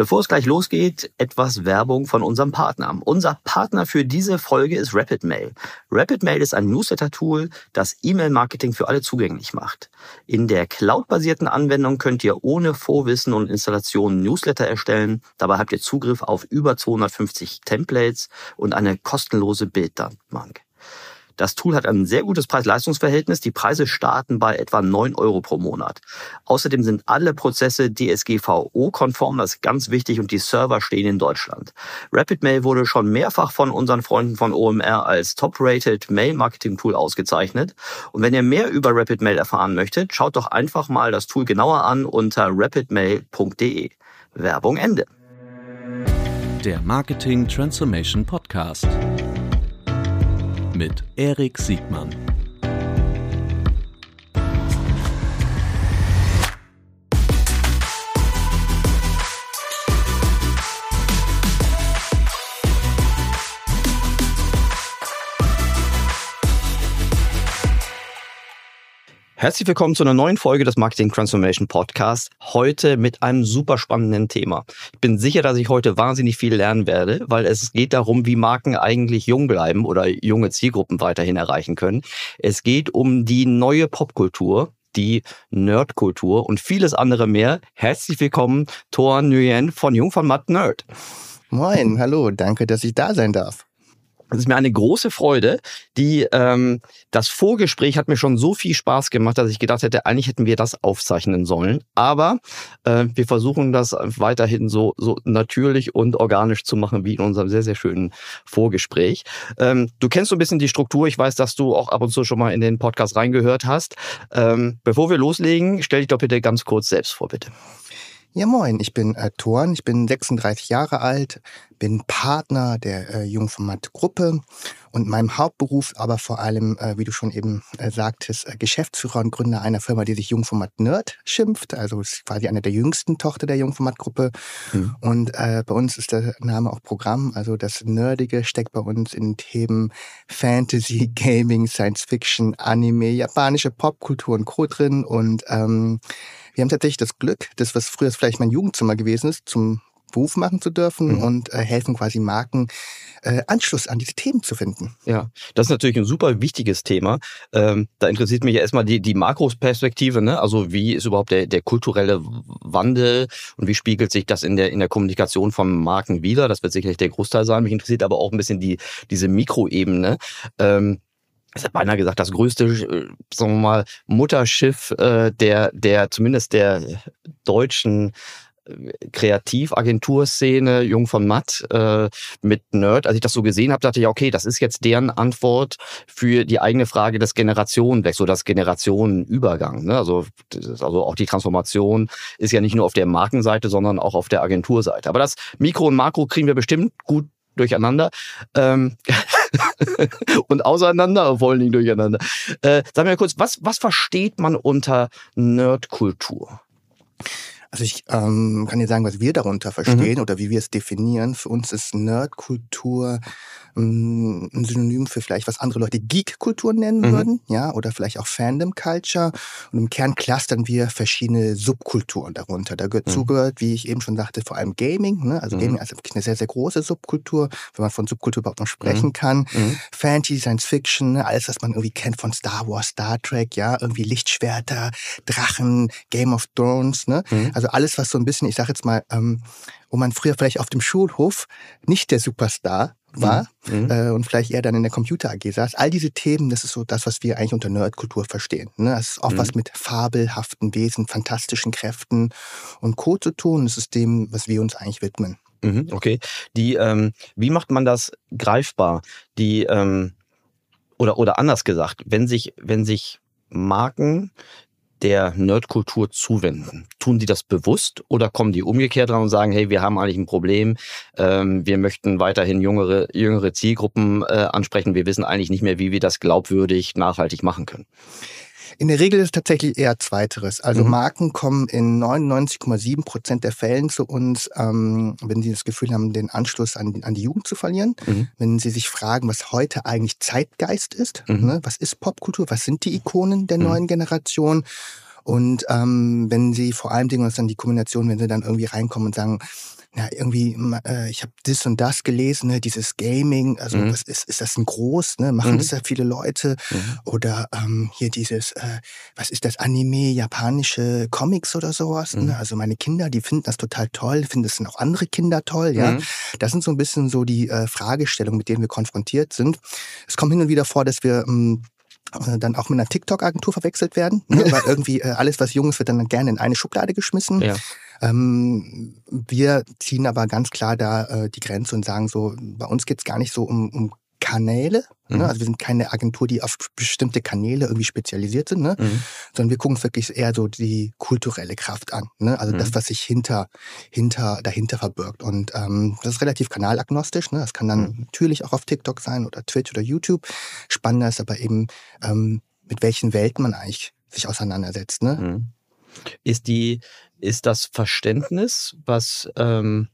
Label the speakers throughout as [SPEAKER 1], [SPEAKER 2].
[SPEAKER 1] Bevor es gleich losgeht, etwas Werbung von unserem Partner. Unser Partner für diese Folge ist RapidMail. RapidMail ist ein Newsletter-Tool, das E-Mail-Marketing für alle zugänglich macht. In der cloud-basierten Anwendung könnt ihr ohne Vorwissen und Installation Newsletter erstellen. Dabei habt ihr Zugriff auf über 250 Templates und eine kostenlose Bilddatenbank. Das Tool hat ein sehr gutes Preis-Leistungs-Verhältnis. Die Preise starten bei etwa 9 Euro pro Monat. Außerdem sind alle Prozesse DSGVO-konform, das ist ganz wichtig, und die Server stehen in Deutschland. RapidMail wurde schon mehrfach von unseren Freunden von OMR als Top-Rated Mail-Marketing-Tool ausgezeichnet. Und wenn ihr mehr über RapidMail erfahren möchtet, schaut doch einfach mal das Tool genauer an unter rapidmail.de. Werbung Ende.
[SPEAKER 2] Der Marketing Transformation Podcast mit Erik Siegmann.
[SPEAKER 1] Herzlich willkommen zu einer neuen Folge des Marketing Transformation Podcasts. Heute mit einem super spannenden Thema. Ich bin sicher, dass ich heute wahnsinnig viel lernen werde, weil es geht darum, wie Marken eigentlich jung bleiben oder junge Zielgruppen weiterhin erreichen können. Es geht um die neue Popkultur, die Nerdkultur und vieles andere mehr. Herzlich willkommen, Thor Nguyen von Jung von Matt Nerd.
[SPEAKER 3] Moin, hallo, danke, dass ich da sein darf.
[SPEAKER 1] Es ist mir eine große Freude. Die, ähm, das Vorgespräch hat mir schon so viel Spaß gemacht, dass ich gedacht hätte, eigentlich hätten wir das aufzeichnen sollen. Aber äh, wir versuchen das weiterhin so, so natürlich und organisch zu machen wie in unserem sehr, sehr schönen Vorgespräch. Ähm, du kennst so ein bisschen die Struktur. Ich weiß, dass du auch ab und zu schon mal in den Podcast reingehört hast. Ähm, bevor wir loslegen, stell dich doch bitte ganz kurz selbst vor, bitte.
[SPEAKER 3] Ja, moin, ich bin äh, Thorn, ich bin 36 Jahre alt, bin Partner der äh, Jungformat Gruppe und meinem Hauptberuf aber vor allem, äh, wie du schon eben äh, sagtest, äh, Geschäftsführer und Gründer einer Firma, die sich Jungformat Nerd schimpft, also ist quasi eine der jüngsten Tochter der Jungformat Gruppe. Mhm. Und äh, bei uns ist der Name auch Programm, also das Nerdige steckt bei uns in Themen Fantasy, Gaming, Science Fiction, Anime, japanische Popkultur und Co. drin und ähm, wir haben tatsächlich das Glück, das, was früher vielleicht mein Jugendzimmer gewesen ist, zum Beruf machen zu dürfen mhm. und äh, helfen quasi Marken äh, Anschluss an diese Themen zu finden.
[SPEAKER 1] Ja, das ist natürlich ein super wichtiges Thema. Ähm, da interessiert mich ja erstmal die, die Makroperspektive, ne? Also wie ist überhaupt der, der kulturelle Wandel und wie spiegelt sich das in der, in der Kommunikation von Marken wieder? Das wird sicherlich der Großteil sein. Mich interessiert aber auch ein bisschen die, diese Mikroebene. Ähm, ich habe beinahe gesagt, das größte, äh, sagen wir mal, Mutterschiff äh, der, der zumindest der deutschen äh, Kreativagenturszene, Jung von Matt äh, mit Nerd. Als ich das so gesehen habe, dachte ich, okay, das ist jetzt deren Antwort für die eigene Frage des Generationenwechsels, oder das Generationenübergang. Ne? Also, also auch die Transformation ist ja nicht nur auf der Markenseite, sondern auch auf der Agenturseite. Aber das Mikro und Makro kriegen wir bestimmt gut durcheinander. Ähm und auseinander, vor allen Dingen durcheinander. Äh, sag mir kurz, was, was versteht man unter Nerdkultur?
[SPEAKER 3] Also ich ähm, kann dir sagen, was wir darunter verstehen mhm. oder wie wir es definieren. Für uns ist Nerdkultur ein Synonym für vielleicht, was andere Leute Geek-Kultur nennen mhm. würden, ja, oder vielleicht auch Fandom-Culture. Und im Kern clustern wir verschiedene Subkulturen darunter. Da gehört mhm. zugehört, wie ich eben schon sagte, vor allem Gaming, ne? also mhm. Gaming als eine sehr, sehr große Subkultur, wenn man von Subkultur überhaupt noch sprechen mhm. kann. Mhm. Fantasy, Science Fiction, ne? alles, was man irgendwie kennt von Star Wars, Star Trek, ja, irgendwie Lichtschwerter, Drachen, Game of Thrones, ne? Mhm. Also alles, was so ein bisschen, ich sag jetzt mal, ähm, wo man früher vielleicht auf dem Schulhof nicht der Superstar war mhm. mhm. äh, und vielleicht eher dann in der Computer AG saß. All diese Themen, das ist so das, was wir eigentlich unter Nerdkultur verstehen. Ne? Das ist auch mhm. was mit fabelhaften Wesen, fantastischen Kräften und Co. zu tun. Das ist dem, was wir uns eigentlich widmen.
[SPEAKER 1] Mhm, okay. Die, ähm, wie macht man das greifbar? Die, ähm, oder, oder anders gesagt, wenn sich, wenn sich Marken der Nerdkultur zuwenden? Tun die das bewusst oder kommen die umgekehrt dran und sagen, hey, wir haben eigentlich ein Problem, ähm, wir möchten weiterhin jüngere, jüngere Zielgruppen äh, ansprechen, wir wissen eigentlich nicht mehr, wie wir das glaubwürdig nachhaltig machen können?
[SPEAKER 3] In der Regel ist es tatsächlich eher Zweiteres. Also mhm. Marken kommen in 99,7 Prozent der Fällen zu uns, ähm, wenn sie das Gefühl haben, den Anschluss an, an die Jugend zu verlieren. Mhm. Wenn sie sich fragen, was heute eigentlich Zeitgeist ist. Mhm. Ne? Was ist Popkultur? Was sind die Ikonen der mhm. neuen Generation? Und ähm, wenn sie vor allem Dingen, und das ist dann die Kombination, wenn sie dann irgendwie reinkommen und sagen, ja, irgendwie, äh, ich habe das und das gelesen, ne, dieses Gaming, also
[SPEAKER 1] Mhm.
[SPEAKER 3] was ist, ist das ein groß, ne? Machen
[SPEAKER 1] Mhm.
[SPEAKER 3] das ja viele Leute?
[SPEAKER 1] Mhm.
[SPEAKER 3] Oder ähm, hier dieses, äh, was ist das, Anime, japanische Comics oder sowas.
[SPEAKER 1] Mhm.
[SPEAKER 3] Ne? Also meine Kinder, die finden das total toll, finden das dann auch andere Kinder toll, ja.
[SPEAKER 1] Mhm.
[SPEAKER 3] Das sind so ein bisschen so die äh, Fragestellungen, mit denen wir konfrontiert sind. Es kommt hin und wieder vor, dass wir ähm, äh, dann auch mit einer TikTok-Agentur verwechselt werden, ne? weil irgendwie äh, alles, was jung ist, wird dann gerne in eine Schublade geschmissen.
[SPEAKER 1] Ja.
[SPEAKER 3] Ähm, wir ziehen aber ganz klar da äh, die Grenze und sagen so, bei uns geht's gar nicht so um, um Kanäle.
[SPEAKER 1] Mhm.
[SPEAKER 3] Ne? Also wir sind keine Agentur, die auf bestimmte Kanäle irgendwie spezialisiert sind, ne?
[SPEAKER 1] Mhm.
[SPEAKER 3] sondern wir gucken uns wirklich eher so die kulturelle Kraft an. Ne? Also das,
[SPEAKER 1] Mhm.
[SPEAKER 3] was sich hinter, hinter, dahinter verbirgt. Und ähm, das ist relativ kanalagnostisch. Ne? Das kann dann
[SPEAKER 1] Mhm.
[SPEAKER 3] natürlich auch auf TikTok sein oder Twitch oder YouTube. Spannender ist aber eben, ähm, mit welchen Welten man eigentlich sich auseinandersetzt. Ne?
[SPEAKER 1] Mhm. Ist die, ist das Verständnis, was, ähm,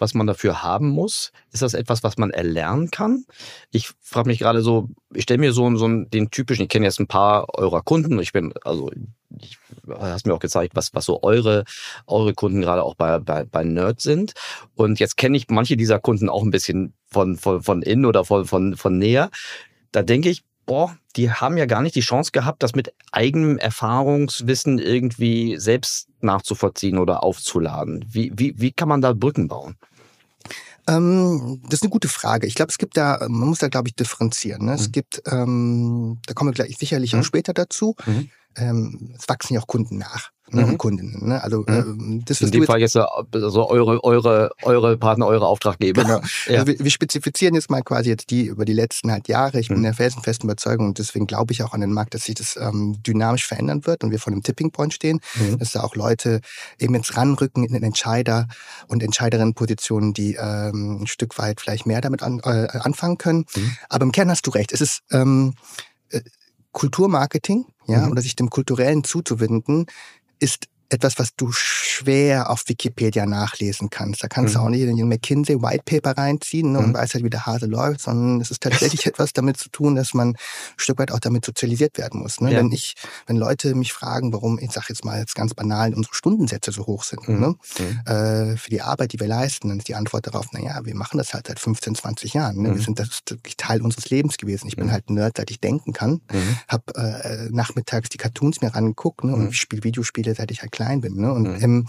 [SPEAKER 1] was man dafür haben muss, ist das etwas, was man erlernen kann? Ich frage mich gerade so, ich stelle mir so, so den typischen, ich kenne jetzt ein paar eurer Kunden, ich bin, also ich hast mir auch gezeigt, was, was so eure, eure Kunden gerade auch bei, bei, bei Nerd sind. Und jetzt kenne ich manche dieser Kunden auch ein bisschen von, von, von innen oder von, von, von näher. Da denke ich, boah, die haben ja gar nicht die Chance gehabt, das mit eigenem Erfahrungswissen irgendwie selbst nachzuvollziehen oder aufzuladen. Wie, wie, wie kann man da Brücken bauen?
[SPEAKER 3] Ähm, das ist eine gute Frage. Ich glaube, es gibt da, man muss da, glaube ich, differenzieren. Ne? Es
[SPEAKER 1] Mhm.
[SPEAKER 3] gibt, ähm, da kommen wir gleich sicherlich
[SPEAKER 1] Mhm.
[SPEAKER 3] auch später dazu.
[SPEAKER 1] Mhm.
[SPEAKER 3] Ähm, es wachsen ja auch Kunden nach ne?
[SPEAKER 1] Mhm.
[SPEAKER 3] und Kundinnen. Ne? Also ähm, das,
[SPEAKER 1] In dem
[SPEAKER 3] jetzt
[SPEAKER 1] Fall jetzt äh, also eure, eure, eure Partner, eure Auftraggeber.
[SPEAKER 3] Genau.
[SPEAKER 1] Ja.
[SPEAKER 3] Also wir, wir spezifizieren jetzt mal quasi jetzt die über die letzten halt Jahre. Ich bin
[SPEAKER 1] Mhm.
[SPEAKER 3] der felsenfesten Überzeugung und deswegen glaube ich auch an den Markt, dass sich das ähm, dynamisch verändern wird und wir vor einem Tipping Point stehen,
[SPEAKER 1] Mhm.
[SPEAKER 3] dass da auch Leute eben jetzt ranrücken in den Entscheider und Entscheiderinnenpositionen, die ähm, ein Stück weit vielleicht mehr damit an, äh, anfangen können.
[SPEAKER 1] Mhm.
[SPEAKER 3] Aber im Kern hast du recht. Es ist ähm, äh, Kulturmarketing, ja,
[SPEAKER 1] Mhm.
[SPEAKER 3] oder sich dem Kulturellen zuzuwenden, ist etwas, was du schwer auf Wikipedia nachlesen kannst. Da kannst du
[SPEAKER 1] Mhm.
[SPEAKER 3] auch nicht in den McKinsey White Paper reinziehen ne,
[SPEAKER 1] Mhm.
[SPEAKER 3] und weißt halt, wie der Hase läuft, sondern es ist tatsächlich etwas damit zu tun, dass man ein Stück weit auch damit sozialisiert werden muss. Ne?
[SPEAKER 1] Ja.
[SPEAKER 3] Wenn ich, wenn Leute mich fragen, warum, ich sage jetzt mal jetzt ganz banal, unsere Stundensätze so hoch sind,
[SPEAKER 1] Mhm.
[SPEAKER 3] ne?
[SPEAKER 1] Mhm.
[SPEAKER 3] äh, für die Arbeit, die wir leisten, dann ist die Antwort darauf, na ja, wir machen das halt seit 15, 20 Jahren. Ne?
[SPEAKER 1] Mhm.
[SPEAKER 3] Wir sind, das ist wirklich Teil unseres Lebens gewesen. Ich bin
[SPEAKER 1] Mhm.
[SPEAKER 3] halt Nerd, seit ich denken kann.
[SPEAKER 1] Mhm.
[SPEAKER 3] Hab äh, nachmittags die Cartoons mir rangeguckt ne?
[SPEAKER 1] Mhm.
[SPEAKER 3] und ich spiele Videospiele, seit ich halt klein bin. Ne? Und
[SPEAKER 1] Mhm.
[SPEAKER 3] ähm,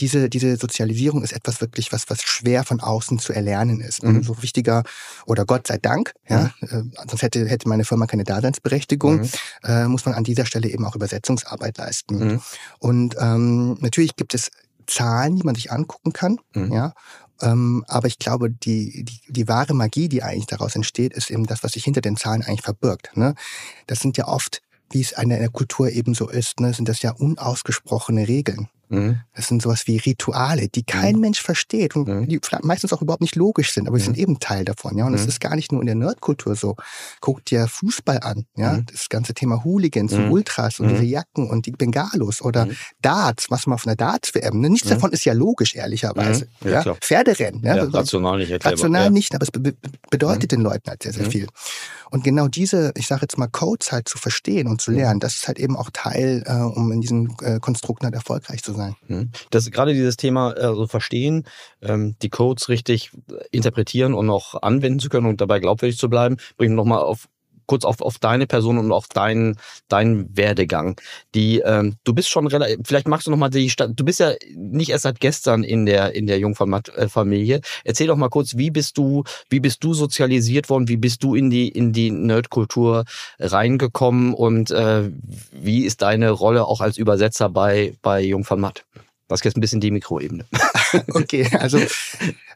[SPEAKER 3] diese, diese Sozialisierung ist etwas wirklich, was, was schwer von außen zu erlernen ist.
[SPEAKER 1] Mhm.
[SPEAKER 3] Umso wichtiger, oder Gott sei Dank, ja, äh, sonst hätte, hätte meine Firma keine Daseinsberechtigung,
[SPEAKER 1] Mhm.
[SPEAKER 3] äh, muss man an dieser Stelle eben auch Übersetzungsarbeit leisten.
[SPEAKER 1] Mhm.
[SPEAKER 3] Und ähm, natürlich gibt es Zahlen, die man sich angucken kann,
[SPEAKER 1] Mhm.
[SPEAKER 3] ja. Ähm, aber ich glaube, die, die, die wahre Magie, die eigentlich daraus entsteht, ist eben das, was sich hinter den Zahlen eigentlich verbirgt. Ne? Das sind ja oft, wie es in der Kultur eben so ist, ne, sind das ja unausgesprochene Regeln.
[SPEAKER 1] Mhm.
[SPEAKER 3] Das sind sowas wie Rituale, die kein
[SPEAKER 1] Mhm.
[SPEAKER 3] Mensch versteht und
[SPEAKER 1] Mhm.
[SPEAKER 3] die meistens auch überhaupt nicht logisch sind, aber sie
[SPEAKER 1] Mhm.
[SPEAKER 3] sind eben Teil davon. Ja, und es
[SPEAKER 1] Mhm.
[SPEAKER 3] ist gar nicht nur in der Nerdkultur so. Guck dir Fußball an, ja,
[SPEAKER 1] Mhm.
[SPEAKER 3] das ganze Thema Hooligans und. Ultras und diese Jacken und die Bengalos oder. Darts, was man auf einer Darts-WM, ne? nichts davon ist ja logisch, ehrlicherweise.
[SPEAKER 1] Ja,
[SPEAKER 3] Ja. Pferderennen, ja,
[SPEAKER 1] Ja,
[SPEAKER 3] also
[SPEAKER 1] rational nicht erklärbar.
[SPEAKER 3] rational
[SPEAKER 1] ja.
[SPEAKER 3] nicht, aber es be be bedeutet den Leuten halt sehr, sehr viel. Und genau diese, ich sage jetzt mal, Codes halt zu verstehen und zu lernen, das ist halt eben auch Teil, äh, um in diesem äh, Konstrukt halt erfolgreich zu sein.
[SPEAKER 1] Mhm. Das gerade dieses Thema also verstehen, ähm, die Codes richtig interpretieren und noch anwenden zu können und dabei glaubwürdig zu bleiben, bringt nochmal auf kurz auf, auf deine Person und auf deinen deinen Werdegang. Die ähm, du bist schon relativ, vielleicht magst du noch mal die Stadt. Du bist ja nicht erst seit gestern in der in der Jungfamilie. Erzähl doch mal kurz, wie bist du wie bist du sozialisiert worden? Wie bist du in die in die Nerdkultur reingekommen und äh, wie ist deine Rolle auch als Übersetzer bei bei Jungfern Matt? Das ist jetzt ein bisschen die Mikroebene.
[SPEAKER 3] Okay, also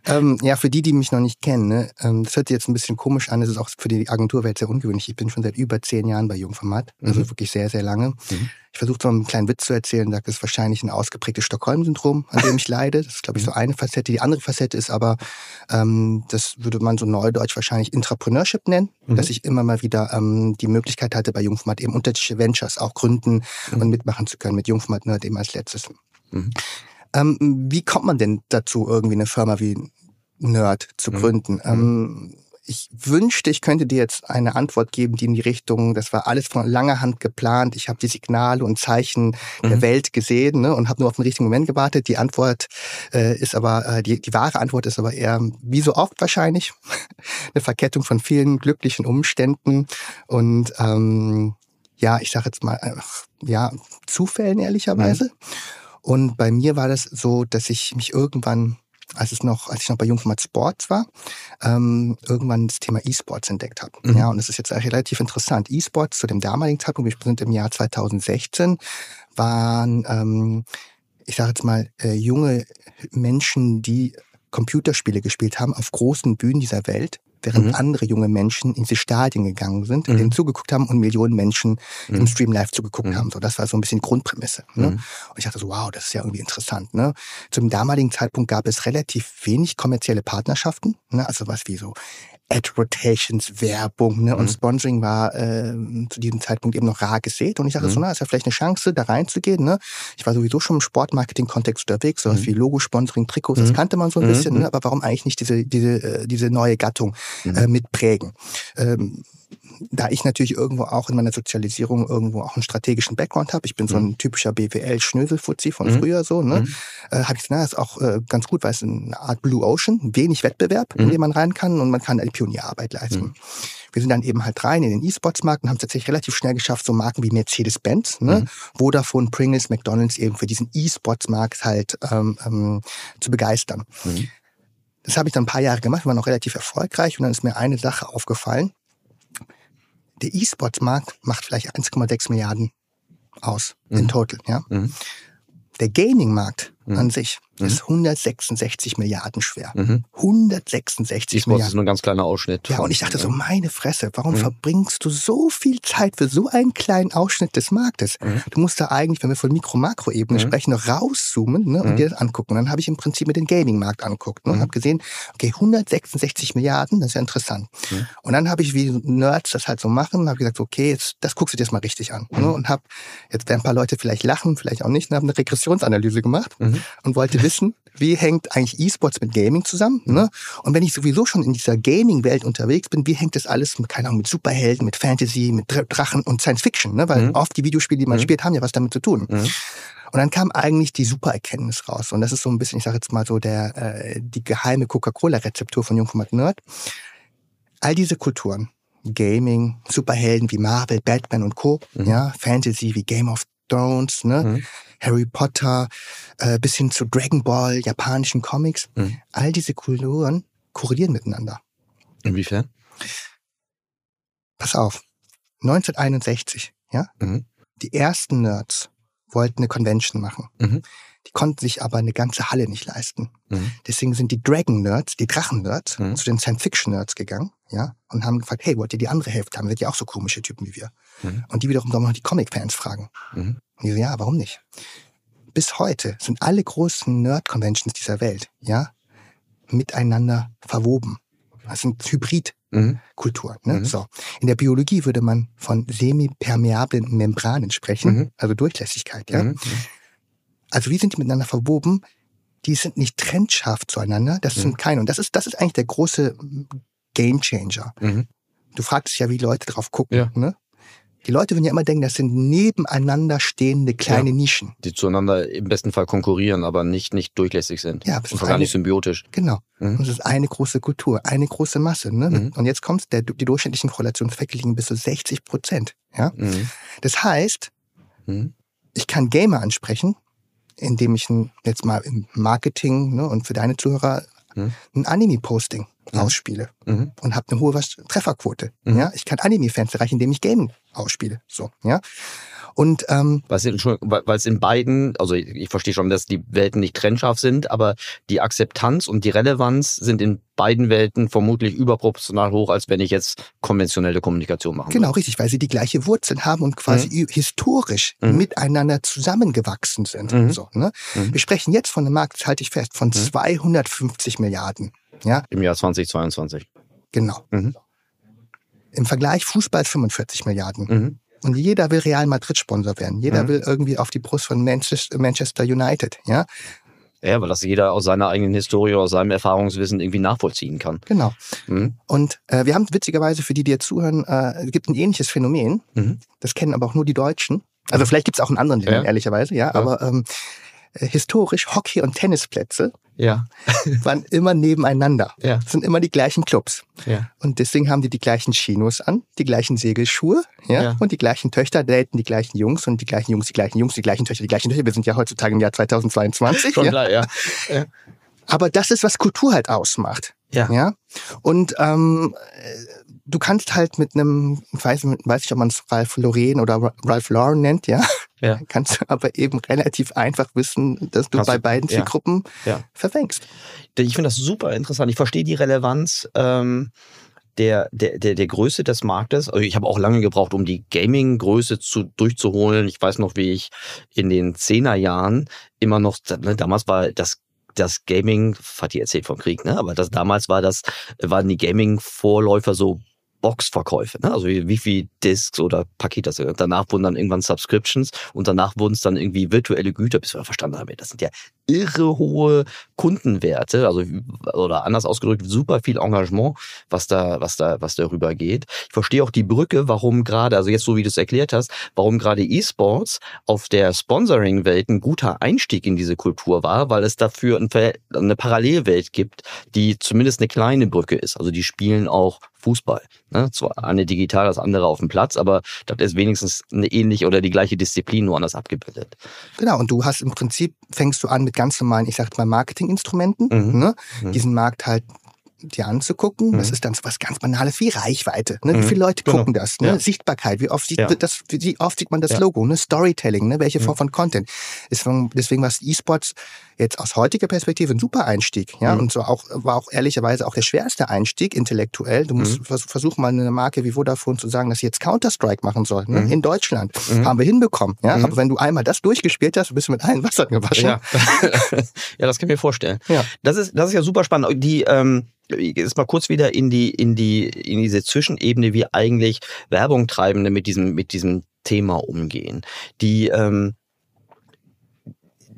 [SPEAKER 3] ähm, ja, für die, die mich noch nicht kennen, ne, ähm, das hört sich jetzt ein bisschen komisch an, das ist auch für die Agenturwelt sehr ungewöhnlich. Ich bin schon seit über zehn Jahren bei Jungformat, also
[SPEAKER 1] Mhm.
[SPEAKER 3] wirklich sehr, sehr lange.
[SPEAKER 1] Mhm.
[SPEAKER 3] Ich versuche so einen kleinen Witz zu erzählen, sage, das ist wahrscheinlich ein ausgeprägtes Stockholm-Syndrom, an dem ich leide. Das ist, glaube ich, so eine Facette. Die andere Facette ist aber, ähm, das würde man so neudeutsch wahrscheinlich Intrapreneurship nennen,
[SPEAKER 1] Mhm.
[SPEAKER 3] dass ich immer mal wieder ähm, die Möglichkeit hatte, bei Jungformat eben unterschiedliche Ventures auch gründen
[SPEAKER 1] Mhm.
[SPEAKER 3] und mitmachen zu können, mit Jungformat Nerd eben als letztes.
[SPEAKER 1] Mhm.
[SPEAKER 3] Ähm, wie kommt man denn dazu, irgendwie eine Firma wie Nerd zu
[SPEAKER 1] Mhm.
[SPEAKER 3] gründen? Ähm, ich wünschte, ich könnte dir jetzt eine Antwort geben, die in die Richtung, das war alles von langer Hand geplant. Ich habe die Signale und Zeichen mhm. der Welt gesehen ne, und habe nur auf den richtigen Moment gewartet. Die Antwort äh, ist aber, äh, die, die wahre Antwort ist aber eher, wie so oft wahrscheinlich, eine Verkettung von vielen glücklichen Umständen und ähm, ja, ich sage jetzt mal, äh, ja, Zufällen ehrlicherweise. Mhm. Und bei mir war das so, dass ich mich irgendwann als es noch, als ich noch bei Jungformat Sports war, ähm, irgendwann das Thema E-Sports entdeckt habe. Mhm. Ja, und das ist jetzt relativ interessant. E-Sports zu dem damaligen Zeitpunkt, wir sind im Jahr 2016, waren, ähm, ich sage jetzt mal, äh, junge Menschen, die Computerspiele gespielt haben auf großen Bühnen dieser Welt während mhm. andere junge Menschen in diese Stadien gegangen sind, mhm. denen zugeguckt haben und Millionen Menschen mhm. im Stream live zugeguckt mhm. haben. So, das war so ein bisschen die Grundprämisse. Ne? Mhm. Und ich dachte so, wow, das ist ja irgendwie interessant. Ne? Zum damaligen Zeitpunkt gab es relativ wenig kommerzielle Partnerschaften, ne? also was wie so Ad-Rotations, Werbung ne? und mhm. Sponsoring war äh, zu diesem Zeitpunkt eben noch rar gesät. Und ich dachte mhm. so, na, ist ja vielleicht eine Chance, da reinzugehen. Ne? Ich war sowieso schon im Sportmarketing-Kontext unterwegs, sowas mhm. wie Logo-Sponsoring, Trikots, das mhm. kannte man so ein bisschen. Ne? Mhm. Aber warum eigentlich nicht diese, diese, äh, diese neue Gattung äh, mitprägen? Ähm, da ich natürlich irgendwo auch in meiner Sozialisierung irgendwo auch einen strategischen Background habe, ich bin so ein mhm. typischer BWL-Schnöselfuzzi von mhm. früher so, ne, mhm. äh, habe ich gesagt, na, ist auch äh, ganz gut, weil es eine Art Blue Ocean, wenig Wettbewerb, mhm. in den man rein kann und man kann die Pionierarbeit leisten. Mhm. Wir sind dann eben halt rein in den E-Sports-Markt und haben es tatsächlich relativ schnell geschafft, so Marken wie Mercedes-Benz, ne, mhm. Vodafone, Pringles, McDonalds eben für diesen E-Sports-Markt halt ähm, ähm, zu begeistern. Mhm. Das habe ich dann ein paar Jahre gemacht, war noch relativ erfolgreich und dann ist mir eine Sache aufgefallen der E-Sports-Markt macht vielleicht 1,6 Milliarden aus mhm. in total. Ja? Mhm. Der Gaming-Markt mhm. an sich mhm. ist 166 Milliarden schwer. Mhm. 166
[SPEAKER 1] E-Sports Milliarden. ist nur ein ganz kleiner Ausschnitt.
[SPEAKER 3] Ja, und ich dachte so, meine Fresse, warum mhm. verbringst du so viel Zeit für so einen kleinen Ausschnitt des Marktes? Mhm. Du musst da eigentlich, wenn wir von Mikro-Makro-Ebene mhm. sprechen, noch rauszoomen ne, und dir das angucken. Und dann habe ich im Prinzip mir den Gaming-Markt angeguckt ne, und habe gesehen, okay, 166 Milliarden, das ist ja interessant. Und dann habe ich, wie Nerds das halt so machen, habe gesagt, okay, jetzt, das guckst du dir jetzt mal richtig an. Ne, und habe, jetzt werden ein paar Leute vielleicht lachen, vielleicht auch nicht, und habe eine Regressionsanalyse gemacht und wollte wissen, wie hängt eigentlich E-Sports mit Gaming zusammen? Ne? Und wenn ich sowieso schon in dieser Gaming-Welt unterwegs bin, wie hängt das alles mit, keine Ahnung, mit Superhelden, mit Fantasy, mit Drachen und Science Fiction? Ne? Weil mhm. oft die Videospiele, die man mhm. spielt, haben ja was damit zu tun. Mhm. Und dann kam eigentlich die Supererkenntnis raus. Und das ist so ein bisschen, ich sage jetzt mal so, der äh, die geheime Coca-Cola-Rezeptur von Jungformat Nerd. All diese Kulturen, Gaming, Superhelden wie Marvel, Batman und Co., mhm. ja, Fantasy wie Game of Thrones, ne? Harry Potter, äh, bis hin zu Dragon Ball, japanischen Comics. Mhm. All diese Kulturen korrelieren miteinander.
[SPEAKER 1] Inwiefern?
[SPEAKER 3] Pass auf. 1961, ja? Mhm. Die ersten Nerds wollten eine Convention machen. Mhm. Die konnten sich aber eine ganze Halle nicht leisten. Mhm. Deswegen sind die Dragon-Nerds, die Drachen-Nerds, mhm. zu den Science-Fiction-Nerds gegangen, ja, und haben gefragt, hey, wollt ihr die andere Hälfte haben? Seid ihr auch so komische Typen wie wir? Mhm. Und die wiederum sollen noch die Comic-Fans fragen. Mhm. Und die so, ja, warum nicht? Bis heute sind alle großen Nerd-Conventions dieser Welt, ja, miteinander verwoben. Das sind Hybrid-Kulturen. Ne? Mhm. So. In der Biologie würde man von semipermeablen Membranen sprechen, mhm. also Durchlässigkeit, ja. Mhm. Also wie sind die miteinander verwoben? Die sind nicht trennscharf zueinander, das sind keine. Und das ist, das ist eigentlich der große Gamechanger. Mhm. Du fragst dich ja, wie Leute drauf gucken. Ja. Ne? Die Leute würden ja immer denken, das sind nebeneinander stehende kleine ja, Nischen.
[SPEAKER 1] Die zueinander im besten Fall konkurrieren, aber nicht, nicht durchlässig sind.
[SPEAKER 3] Ja,
[SPEAKER 1] und gar nicht symbiotisch.
[SPEAKER 3] Genau. Mhm. Und es ist eine große Kultur, eine große Masse. Ne? Mhm. Und jetzt kommt der, die durchschnittlichen Korrelationseffekte liegen bis zu 60 Prozent. Ja? Mhm. Das heißt, mhm. ich kann Gamer ansprechen, indem ich jetzt mal im Marketing ne, und für deine Zuhörer mhm. ein Anime-Posting mhm. ausspiele mhm. und habe eine hohe Trefferquote. Mhm. Ja, ich kann Anime-Fans erreichen, indem ich Gaming ausspiele. So, ja. Und ähm,
[SPEAKER 1] weil es in beiden, also ich, ich verstehe schon, dass die Welten nicht trennscharf sind, aber die Akzeptanz und die Relevanz sind in beiden Welten vermutlich überproportional hoch, als wenn ich jetzt konventionelle Kommunikation mache.
[SPEAKER 3] Genau, richtig, weil sie die gleiche Wurzel haben und quasi mhm. historisch mhm. miteinander zusammengewachsen sind. Mhm. So, ne? Wir sprechen jetzt von einem Markt, das halte ich fest, von 250 Milliarden. Ja?
[SPEAKER 1] Im Jahr 2022.
[SPEAKER 3] Genau. Mhm. Im Vergleich Fußball 45 Milliarden. Mhm. Und jeder will Real Madrid Sponsor werden. Jeder mhm. will irgendwie auf die Brust von Manchester, United, ja.
[SPEAKER 1] Ja, weil das jeder aus seiner eigenen Historie, aus seinem Erfahrungswissen irgendwie nachvollziehen kann.
[SPEAKER 3] Genau.
[SPEAKER 1] Mhm.
[SPEAKER 3] Und äh, wir haben witzigerweise, für die, die jetzt zuhören, äh, es gibt ein ähnliches Phänomen.
[SPEAKER 1] Mhm.
[SPEAKER 3] Das kennen aber auch nur die Deutschen. Also vielleicht gibt es auch in anderen Ländern,
[SPEAKER 1] Ja.
[SPEAKER 3] ehrlicherweise, ja. Aber ähm, äh, historisch Hockey- und Tennisplätze
[SPEAKER 1] Ja.
[SPEAKER 3] waren immer nebeneinander.
[SPEAKER 1] Ja.
[SPEAKER 3] Das sind immer die gleichen Clubs.
[SPEAKER 1] Ja.
[SPEAKER 3] Und deswegen haben die die gleichen Chinos an, die gleichen Segelschuhe, ja,
[SPEAKER 1] Ja.
[SPEAKER 3] und die gleichen Töchter daten die gleichen Jungs und die gleichen Jungs, die gleichen Jungs, die gleichen Töchter, die gleichen Töchter. Wir sind ja heutzutage im Jahr 2022.
[SPEAKER 1] Schon
[SPEAKER 3] ja.
[SPEAKER 1] klar, ja.
[SPEAKER 3] Aber das ist, was Kultur halt ausmacht.
[SPEAKER 1] Ja.
[SPEAKER 3] Ja. Und ähm, äh, du kannst halt mit einem, ich weiß, weiß nicht, ob man es Ralph Lauren oder Ra- Ralph Lauren nennt, ja.
[SPEAKER 1] Ja.
[SPEAKER 3] Kannst du aber eben relativ einfach wissen, dass du
[SPEAKER 1] Kannst
[SPEAKER 3] bei beiden
[SPEAKER 1] ja.
[SPEAKER 3] Zielgruppen
[SPEAKER 1] Ja.
[SPEAKER 3] verfängst.
[SPEAKER 1] Ich finde das super interessant. Ich verstehe die Relevanz ähm, der, der, der, der Größe des Marktes. Also ich habe auch lange gebraucht, um die Gaming-Größe zu, durchzuholen. Ich weiß noch, wie ich in den Zehnerjahren immer noch, ne, damals war das das Gaming, hat die erzählt vom Krieg, ne? Aber das damals war das, waren die Gaming-Vorläufer so Boxverkäufe, ne? Also wie, wie viel Discs oder Pakete sind. Danach wurden dann irgendwann Subscriptions und danach wurden es dann irgendwie virtuelle Güter, bis wir verstanden haben, das sind ja irre hohe Kundenwerte, also oder anders ausgedrückt, super viel Engagement, was da, was da, was darüber geht. Ich verstehe auch die Brücke, warum gerade, also jetzt so wie du es erklärt hast, warum gerade E-Sports auf der Sponsoring-Welt ein guter Einstieg in diese Kultur war, weil es dafür eine Parallelwelt gibt, die zumindest eine kleine Brücke ist. Also die spielen auch Fußball. Ne? Zwar eine digital, das andere auf dem Platz, aber das ist wenigstens eine ähnliche oder die gleiche Disziplin, nur anders abgebildet.
[SPEAKER 3] Genau, und du hast im Prinzip, fängst du an mit ganz normalen, ich sag mal, Marketinginstrumenten,
[SPEAKER 1] Mhm.
[SPEAKER 3] ne?
[SPEAKER 1] Mhm.
[SPEAKER 3] diesen Markt halt dir anzugucken.
[SPEAKER 1] Mhm.
[SPEAKER 3] Das ist dann so was ganz Banales wie Reichweite. Ne? Wie
[SPEAKER 1] Mhm.
[SPEAKER 3] viele Leute
[SPEAKER 1] Genau.
[SPEAKER 3] gucken das? Ne?
[SPEAKER 1] Ja.
[SPEAKER 3] Sichtbarkeit, wie oft, sieht
[SPEAKER 1] Ja.
[SPEAKER 3] das, wie oft sieht man das
[SPEAKER 1] Ja.
[SPEAKER 3] Logo? Ne? Storytelling, ne? welche
[SPEAKER 1] Mhm.
[SPEAKER 3] Form von Content. Deswegen, deswegen war E-Sports jetzt aus heutiger Perspektive ein super Einstieg. Ja?
[SPEAKER 1] Mhm.
[SPEAKER 3] Und so auch, war auch ehrlicherweise auch der schwerste Einstieg intellektuell. Du musst vers versuchen, mal eine Marke wie Vodafone zu sagen, dass sie jetzt Counter-Strike machen soll. Ne? In Deutschland. Haben wir hinbekommen. Ja? Aber wenn du einmal das durchgespielt hast, bist du mit allen Wassern gewaschen.
[SPEAKER 1] Ja. ja, das kann ich mir vorstellen.
[SPEAKER 3] Ja.
[SPEAKER 1] Das ist, das ist ja super spannend. Die, ähm, jetzt mal kurz wieder in die, in die, in diese Zwischenebene, wie eigentlich Werbung Treibende mit diesem, mit diesem Thema umgehen. Die, ähm,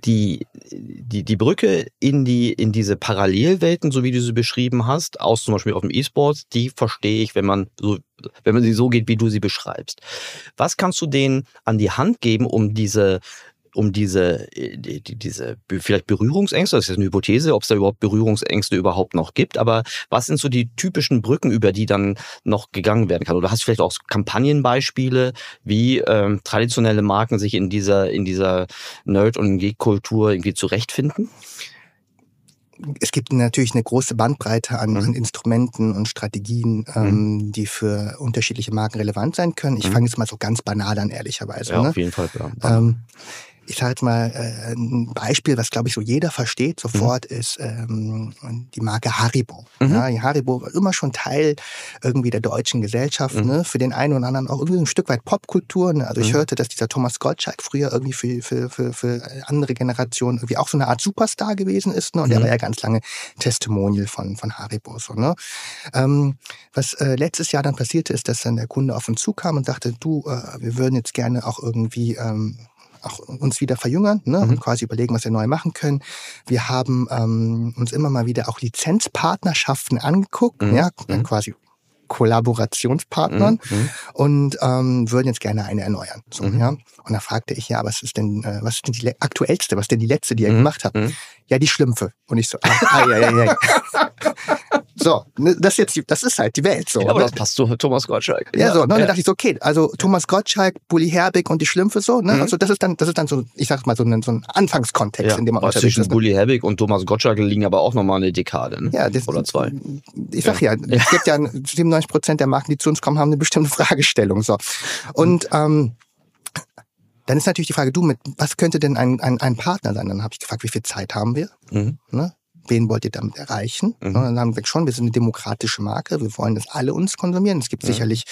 [SPEAKER 1] die, die, die Brücke in die, in diese Parallelwelten, so wie du sie beschrieben hast, aus zum Beispiel auf dem E-Sports, die verstehe ich, wenn man so, wenn man sie so geht, wie du sie beschreibst. Was kannst du denen an die Hand geben, um diese, um diese, äh, die, die, diese vielleicht Berührungsängste, das ist jetzt eine Hypothese, ob es da überhaupt Berührungsängste überhaupt noch gibt, aber was sind so die typischen Brücken, über die dann noch gegangen werden kann? Oder hast du vielleicht auch Kampagnenbeispiele, wie ähm, traditionelle Marken sich in dieser, in dieser Nerd- und Geek-Kultur irgendwie zurechtfinden?
[SPEAKER 3] es gibt natürlich eine große Bandbreite an,
[SPEAKER 1] Mhm.
[SPEAKER 3] Instrumenten und Strategien, ähm, die für unterschiedliche Marken relevant sein können. Ich
[SPEAKER 1] Mhm.
[SPEAKER 3] fange jetzt mal so ganz banal an, ehrlicherweise.
[SPEAKER 1] Ja,
[SPEAKER 3] ne?
[SPEAKER 1] auf jeden Fall. Ja.
[SPEAKER 3] Ähm, ich sage jetzt mal äh, ein Beispiel, was glaube ich so jeder versteht sofort, ist ähm, die Marke Haribo.
[SPEAKER 1] Mhm.
[SPEAKER 3] Ja, die Haribo war immer schon Teil irgendwie der deutschen Gesellschaft,
[SPEAKER 1] Mhm.
[SPEAKER 3] ne? für den einen oder anderen auch irgendwie ein Stück weit Popkultur. Ne? Also ich
[SPEAKER 1] Mhm.
[SPEAKER 3] hörte, dass dieser Thomas Gottschalk früher irgendwie für, für, für, für andere Generationen irgendwie auch so eine Art Superstar gewesen ist. Ne? Und der
[SPEAKER 1] Mhm.
[SPEAKER 3] war ja ganz lange Testimonial von, von Haribo. So, ne? ähm, was äh, letztes Jahr dann passierte, ist, dass dann der Kunde auf uns zukam und sagte, du, äh, wir würden jetzt gerne auch irgendwie ähm, auch uns wieder verjüngern ne?
[SPEAKER 1] Mhm.
[SPEAKER 3] und quasi überlegen, was wir neu machen können. Wir haben ähm, uns immer mal wieder auch Lizenzpartnerschaften angeguckt,
[SPEAKER 1] Mhm.
[SPEAKER 3] ja,
[SPEAKER 1] Mhm.
[SPEAKER 3] quasi Kollaborationspartnern
[SPEAKER 1] Mhm.
[SPEAKER 3] und ähm, würden jetzt gerne eine erneuern. So,
[SPEAKER 1] Mhm.
[SPEAKER 3] ja. Und da fragte ich, ja, was ist denn, äh, was ist denn die aktuellste, was ist denn die letzte, die ihr
[SPEAKER 1] Mhm.
[SPEAKER 3] gemacht habt?
[SPEAKER 1] Mhm.
[SPEAKER 3] Ja, die Schlümpfe. Und ich so, ah, ah ja, ja, ja. So, ne, das ist jetzt, die, das ist halt die Welt so.
[SPEAKER 1] Ja, aber
[SPEAKER 3] ne?
[SPEAKER 1] das passt zu Thomas Gottschalk.
[SPEAKER 3] Ja, so, ne? Und dann
[SPEAKER 1] ja.
[SPEAKER 3] dachte ich so, okay, also Thomas Gottschalk, Bully Herbig und die Schlümpfe so, ne?
[SPEAKER 1] Mhm.
[SPEAKER 3] Also das ist dann, das ist dann so, ich sag mal, so ein, so ein Anfangskontext,
[SPEAKER 1] Ja,
[SPEAKER 3] in dem man
[SPEAKER 1] aber
[SPEAKER 3] unterwegs
[SPEAKER 1] zwischen
[SPEAKER 3] ist. ne?
[SPEAKER 1] Bully Herbig und Thomas Gottschalk liegen aber auch nochmal eine Dekade. Ne?
[SPEAKER 3] Ja, das,
[SPEAKER 1] Oder zwei.
[SPEAKER 3] Ich sag ja, es gibt ja 97 Prozent der Marken, die zu uns kommen, haben eine bestimmte Fragestellung. So. Und ähm, dann ist natürlich die Frage, du, mit was könnte denn ein, ein, ein Partner sein? Dann habe ich gefragt, wie viel Zeit haben wir?
[SPEAKER 1] Mhm.
[SPEAKER 3] Ne? Wen wollt ihr damit erreichen?
[SPEAKER 1] Mhm.
[SPEAKER 3] Und dann haben wir gesagt, schon, wir sind eine demokratische Marke, wir wollen, dass alle uns konsumieren. Es gibt
[SPEAKER 1] Mhm.
[SPEAKER 3] sicherlich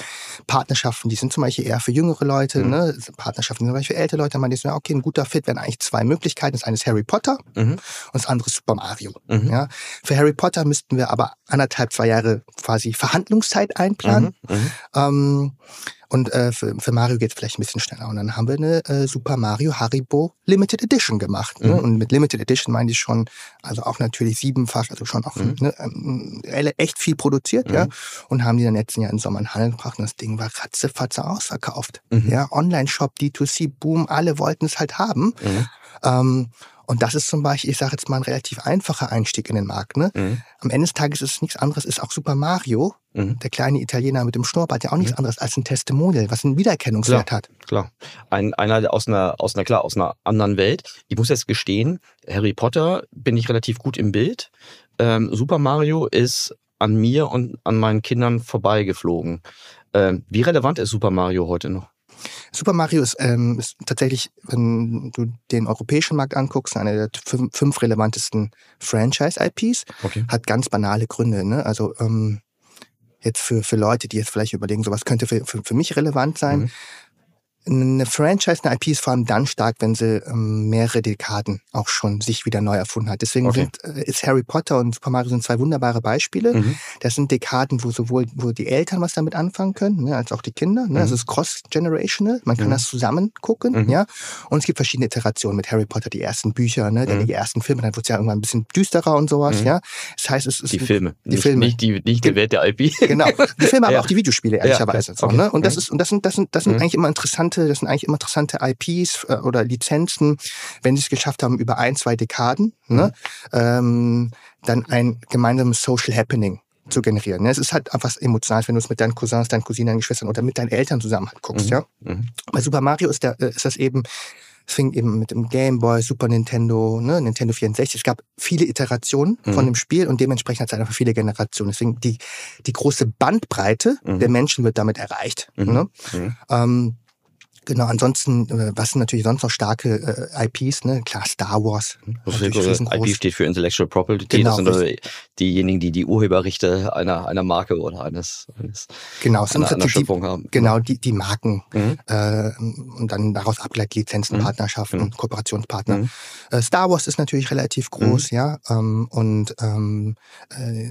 [SPEAKER 3] Partnerschaften, die sind zum Beispiel eher für jüngere Leute,
[SPEAKER 1] Mhm.
[SPEAKER 3] ne? Partnerschaften, die sind zum Beispiel für ältere Leute. Man denkt so, ja, okay, ein guter Fit wären eigentlich zwei Möglichkeiten. Das eine ist Harry Potter
[SPEAKER 1] Mhm.
[SPEAKER 3] und das andere ist Super Mario.
[SPEAKER 1] Mhm.
[SPEAKER 3] Ja? Für Harry Potter müssten wir aber anderthalb, zwei Jahre quasi Verhandlungszeit einplanen.
[SPEAKER 1] Mhm. Mhm.
[SPEAKER 3] Ähm, Und äh, für, für Mario geht es vielleicht ein bisschen schneller. Und dann haben wir eine äh, Super Mario Haribo Limited Edition gemacht. Ne?
[SPEAKER 1] Mhm.
[SPEAKER 3] Und mit Limited Edition meine ich schon, also auch natürlich siebenfach, also schon auch
[SPEAKER 1] Mhm.
[SPEAKER 3] ne, ähm, echt viel produziert, ja. Und haben die dann letzten Jahr in Sommer in den Handel gebracht und das Ding war ratzefatze ausverkauft.
[SPEAKER 1] Mhm.
[SPEAKER 3] Ja, Online-Shop, D2C, Boom, alle wollten es halt haben.
[SPEAKER 1] Mhm.
[SPEAKER 3] Ähm, und das ist zum Beispiel, ich sage jetzt mal, ein relativ einfacher Einstieg in den Markt. Ne?
[SPEAKER 1] Mhm.
[SPEAKER 3] Am Ende des Tages ist es nichts anderes, ist auch Super Mario,
[SPEAKER 1] Mhm.
[SPEAKER 3] der kleine Italiener mit dem Schnurrbart, ja auch nichts anderes als ein Testimonial, was einen Wiedererkennungswert hat.
[SPEAKER 1] Klar. Ein, einer aus einer, aus einer, klar, aus einer anderen Welt. Ich muss jetzt gestehen, Harry Potter bin ich relativ gut im Bild. Ähm, Super Mario ist an mir und an meinen Kindern vorbeigeflogen. Ähm, wie relevant ist Super Mario heute noch?
[SPEAKER 3] Super Mario ist, ähm, ist tatsächlich, wenn du den europäischen Markt anguckst, eine der fünf, relevantesten Franchise-IPs.
[SPEAKER 1] Okay.
[SPEAKER 3] Hat ganz banale Gründe. Ne? Also ähm, jetzt für, für Leute, die jetzt vielleicht überlegen, sowas könnte für, für, für mich relevant sein.
[SPEAKER 1] Mhm.
[SPEAKER 3] Eine Franchise, eine IP ist vor allem dann stark, wenn sie ähm, mehrere Dekaden auch schon sich wieder neu erfunden hat. Deswegen
[SPEAKER 1] Okay.
[SPEAKER 3] sind, äh, ist Harry Potter und Super Mario sind zwei wunderbare Beispiele.
[SPEAKER 1] Mhm.
[SPEAKER 3] Das sind Dekaden, wo sowohl wo die Eltern was damit anfangen können, ne, als auch die Kinder. Ne?
[SPEAKER 1] Mhm.
[SPEAKER 3] Das ist cross-generational. Man kann
[SPEAKER 1] Mhm.
[SPEAKER 3] das zusammen gucken.
[SPEAKER 1] Mhm.
[SPEAKER 3] Ja? Und es gibt verschiedene Iterationen mit Harry Potter, die ersten Bücher, ne, dann
[SPEAKER 1] Mhm.
[SPEAKER 3] die ersten Filme, dann wird es ja irgendwann ein bisschen düsterer und sowas.
[SPEAKER 1] Mhm.
[SPEAKER 3] Ja? Das heißt, es ist
[SPEAKER 1] Die Filme.
[SPEAKER 3] Die
[SPEAKER 1] nicht,
[SPEAKER 3] Filme.
[SPEAKER 1] Nicht die, nicht die Welt der IP.
[SPEAKER 3] Genau. Die Filme, aber
[SPEAKER 1] Ja.
[SPEAKER 3] auch die Videospiele, ehrlicherweise.
[SPEAKER 1] Ja,
[SPEAKER 3] so,
[SPEAKER 1] okay.
[SPEAKER 3] ne? Und das ist, und das sind, das sind, das sind eigentlich immer interessante, das sind eigentlich immer interessante IPs äh, oder Lizenzen, wenn sie es geschafft haben, über ein, zwei Dekaden, ne?
[SPEAKER 1] Mhm.
[SPEAKER 3] ähm, dann ein gemeinsames Social Happening zu generieren. ne? Es ist halt einfach emotional, wenn du es mit deinen Cousins, deinen Cousinen, deinen Geschwistern oder mit deinen Eltern zusammen halt guckst,
[SPEAKER 1] Mhm.
[SPEAKER 3] ja.
[SPEAKER 1] Mhm.
[SPEAKER 3] Bei Super Mario ist, der, äh, ist das eben, es fing eben mit dem Game Boy, Super Nintendo, ne, Nintendo 64. Es gab viele Iterationen
[SPEAKER 1] Mhm.
[SPEAKER 3] von dem Spiel und dementsprechend hat es einfach viele Generationen. Deswegen die, die große Bandbreite
[SPEAKER 1] Mhm.
[SPEAKER 3] der Menschen wird damit erreicht.
[SPEAKER 1] Mhm.
[SPEAKER 3] Ne?
[SPEAKER 1] Mhm.
[SPEAKER 3] Ähm, genau, ansonsten, äh, was sind natürlich sonst noch starke äh, IPs, ne? Klar, Star Wars. Riesengroß.
[SPEAKER 1] IP steht für Intellectual Property.
[SPEAKER 3] Genau,
[SPEAKER 1] das sind also diejenigen, die die Urheberrechte einer, einer Marke oder eines, eines
[SPEAKER 3] Genau,
[SPEAKER 1] einer, einer
[SPEAKER 3] die,
[SPEAKER 1] Schöpfung haben.
[SPEAKER 3] genau die, die Marken
[SPEAKER 1] Mhm.
[SPEAKER 3] äh, und dann daraus abgeleitet Lizenzen,
[SPEAKER 1] Mhm.
[SPEAKER 3] Partnerschaften,
[SPEAKER 1] Mhm.
[SPEAKER 3] Kooperationspartner.
[SPEAKER 1] Mhm.
[SPEAKER 3] Äh, Star Wars ist natürlich relativ groß, ja, ähm, und ähm, äh,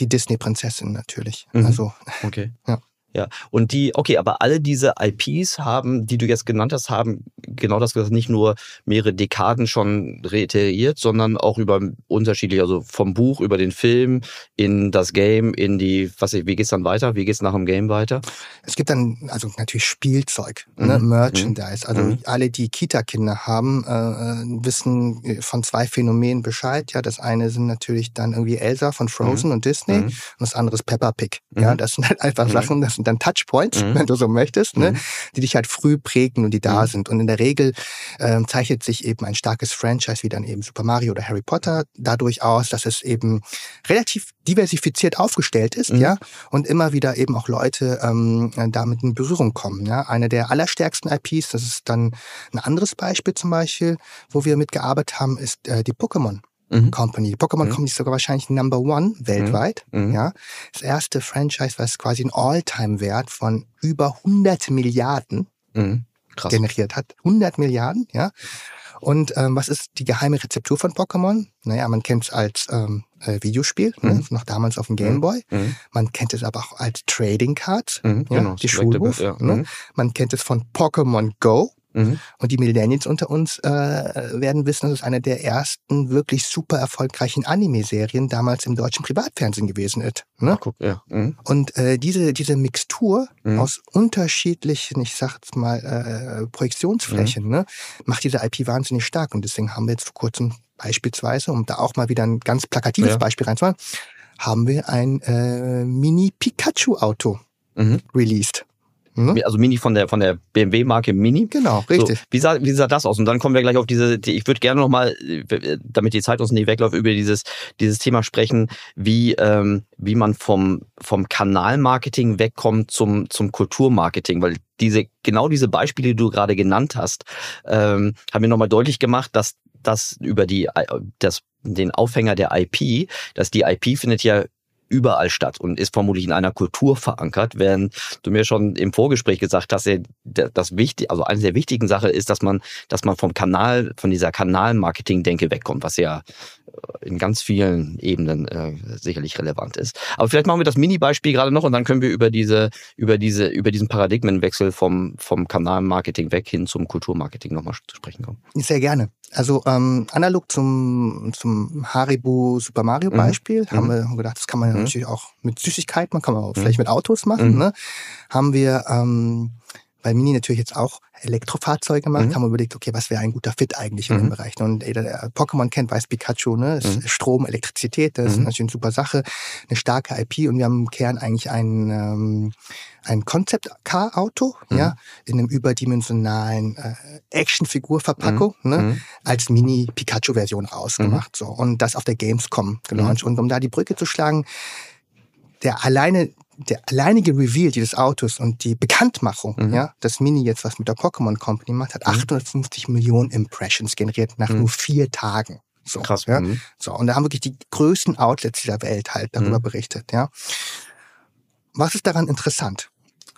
[SPEAKER 3] die Disney-Prinzessin natürlich.
[SPEAKER 1] Mhm.
[SPEAKER 3] Also
[SPEAKER 1] Okay.
[SPEAKER 3] Ja.
[SPEAKER 1] Ja, und die, okay, aber alle diese IPs haben, die du jetzt genannt hast, haben genau das gesagt, nicht nur mehrere Dekaden schon reiteriert, sondern auch über unterschiedliche, also vom Buch über den Film in das Game, in die, was ich, wie geht's dann weiter? Wie geht's nach dem Game weiter?
[SPEAKER 3] es gibt dann also natürlich Spielzeug, ne,
[SPEAKER 1] Mhm.
[SPEAKER 3] Merchandise. Also
[SPEAKER 1] Mhm.
[SPEAKER 3] alle, die Kita-Kinder haben, äh, wissen äh, von zwei Phänomenen Bescheid. Ja, das eine sind natürlich dann irgendwie Elsa von Frozen und Disney
[SPEAKER 1] Mhm.
[SPEAKER 3] und das andere ist Peppa Pig. Ja,
[SPEAKER 1] Mhm.
[SPEAKER 3] das sind halt einfach
[SPEAKER 1] Mhm.
[SPEAKER 3] Sachen, das sind dann Touchpoints,
[SPEAKER 1] Mhm.
[SPEAKER 3] wenn du so möchtest, ne,
[SPEAKER 1] Mhm.
[SPEAKER 3] die dich halt früh prägen und die da
[SPEAKER 1] Mhm.
[SPEAKER 3] sind. Und in der Regel ähm, zeichnet sich eben ein starkes Franchise wie dann eben Super Mario oder Harry Potter dadurch aus, dass es eben relativ diversifiziert aufgestellt ist,
[SPEAKER 1] Mhm.
[SPEAKER 3] ja, und immer wieder eben auch Leute ähm, damit in Berührung kommen. Ja. Eine der allerstärksten IPs, das ist dann ein anderes Beispiel zum Beispiel, wo wir mitgearbeitet haben, ist äh, die Pokémon.
[SPEAKER 1] Mhm.
[SPEAKER 3] Company. Die Pokémon
[SPEAKER 1] Mhm.
[SPEAKER 3] Company ist sogar wahrscheinlich Number One weltweit.
[SPEAKER 1] Mhm.
[SPEAKER 3] Ja, das erste Franchise, was quasi einen All-Time-Wert von über 100 Milliarden
[SPEAKER 1] Mhm. Krass.
[SPEAKER 3] generiert hat. 100 Milliarden, ja. Und ähm, was ist die geheime Rezeptur von Pokémon? Naja, man kennt es als ähm, äh, Videospiel, ne?
[SPEAKER 1] Mhm.
[SPEAKER 3] noch damals auf dem Game Boy.
[SPEAKER 1] Mhm.
[SPEAKER 3] Man kennt es aber auch als Trading Cards,
[SPEAKER 1] Mhm.
[SPEAKER 3] ja,
[SPEAKER 1] Genau,
[SPEAKER 3] die Schulhof.
[SPEAKER 1] ja.
[SPEAKER 3] Ne?
[SPEAKER 1] Mhm.
[SPEAKER 3] Man kennt es von Pokémon Go.
[SPEAKER 1] Mhm.
[SPEAKER 3] Und die Millennials unter uns äh, werden wissen, dass es eine der ersten wirklich super erfolgreichen Anime-Serien damals im deutschen Privatfernsehen gewesen ist. Ne?
[SPEAKER 1] Ach, guck, ja. Mhm.
[SPEAKER 3] Und äh, diese, diese Mixtur
[SPEAKER 1] Mhm.
[SPEAKER 3] aus unterschiedlichen, ich sag jetzt mal, äh, Projektionsflächen, ne, macht diese IP wahnsinnig stark. Und deswegen haben wir jetzt vor kurzem beispielsweise, um da auch mal wieder ein ganz plakatives
[SPEAKER 1] Ja.
[SPEAKER 3] Beispiel reinzumachen, haben wir ein äh, Mini-Pikachu-Auto
[SPEAKER 1] Mhm.
[SPEAKER 3] released. Ne?
[SPEAKER 1] Also Mini von der von der BMW-Marke Mini.
[SPEAKER 3] Genau, richtig.
[SPEAKER 1] So, wie, sah, wie sah das aus? Und dann kommen wir gleich auf diese, die, ich würde gerne nochmal, damit die Zeit uns nicht wegläuft, über dieses, dieses Thema sprechen, wie, ähm, wie man vom, vom Kanalmarketing wegkommt zum, zum Kulturmarketing, weil diese, genau diese Beispiele, die du gerade genannt hast, ähm, haben mir nochmal deutlich gemacht, dass das über die, das, den Aufhänger der IP, dass die IP findet ja überall statt und ist vermutlich in einer Kultur verankert, während du mir schon im Vorgespräch gesagt hast, das wichtig, also eine der wichtigen Sachen ist, dass man, dass man vom Kanal, von dieser Kanalmarketing-Denke wegkommt, was ja in ganz vielen Ebenen äh, sicherlich relevant ist. Aber vielleicht machen wir das Mini-Beispiel gerade noch und dann können wir über diese, über diese, über diesen Paradigmenwechsel vom, vom Kanalmarketing weg hin zum Kulturmarketing nochmal zu sprechen kommen.
[SPEAKER 3] Sehr gerne. Also ähm, analog zum, zum Haribo Super Mario
[SPEAKER 1] Mhm.
[SPEAKER 3] Beispiel
[SPEAKER 1] Mhm.
[SPEAKER 3] haben wir gedacht, das kann man ja
[SPEAKER 1] Mhm.
[SPEAKER 3] natürlich auch mit Süßigkeiten, man kann man auch
[SPEAKER 1] Mhm.
[SPEAKER 3] vielleicht mit Autos machen.
[SPEAKER 1] Mhm.
[SPEAKER 3] Ne? Haben wir ähm, bei Mini natürlich jetzt auch Elektrofahrzeuge gemacht,
[SPEAKER 1] Mhm.
[SPEAKER 3] haben wir überlegt, okay, was wäre ein guter Fit eigentlich in dem
[SPEAKER 1] Mhm.
[SPEAKER 3] Bereich. Und jeder, der Pokémon kennt, weiß Pikachu, ne?
[SPEAKER 1] Mhm.
[SPEAKER 3] ist Strom, Elektrizität, das ist
[SPEAKER 1] Mhm.
[SPEAKER 3] natürlich eine super Sache, eine starke IP und wir haben im Kern eigentlich ein, ähm, ein Concept-Car-Auto,
[SPEAKER 1] Mhm.
[SPEAKER 3] ja, in einem überdimensionalen äh, Actionfigur-Verpackung, ne?
[SPEAKER 1] Mhm.
[SPEAKER 3] als Mini-Pikachu-Version rausgemacht. So. Und das auf der Gamescom gelauncht. Und um da die Brücke zu schlagen, der alleine, der alleinige Reveal dieses Autos und die Bekanntmachung,
[SPEAKER 1] Mhm.
[SPEAKER 3] ja, das Mini jetzt, was mit der Pokémon Company macht, hat
[SPEAKER 1] Mhm.
[SPEAKER 3] 850 Millionen Impressions generiert nach
[SPEAKER 1] Mhm.
[SPEAKER 3] nur vier Tagen. So,
[SPEAKER 1] Krass.
[SPEAKER 3] Ja?
[SPEAKER 1] Mhm.
[SPEAKER 3] So, und da haben wirklich die größten Outlets dieser Welt halt darüber
[SPEAKER 1] Mhm.
[SPEAKER 3] berichtet, ja. Was ist daran interessant?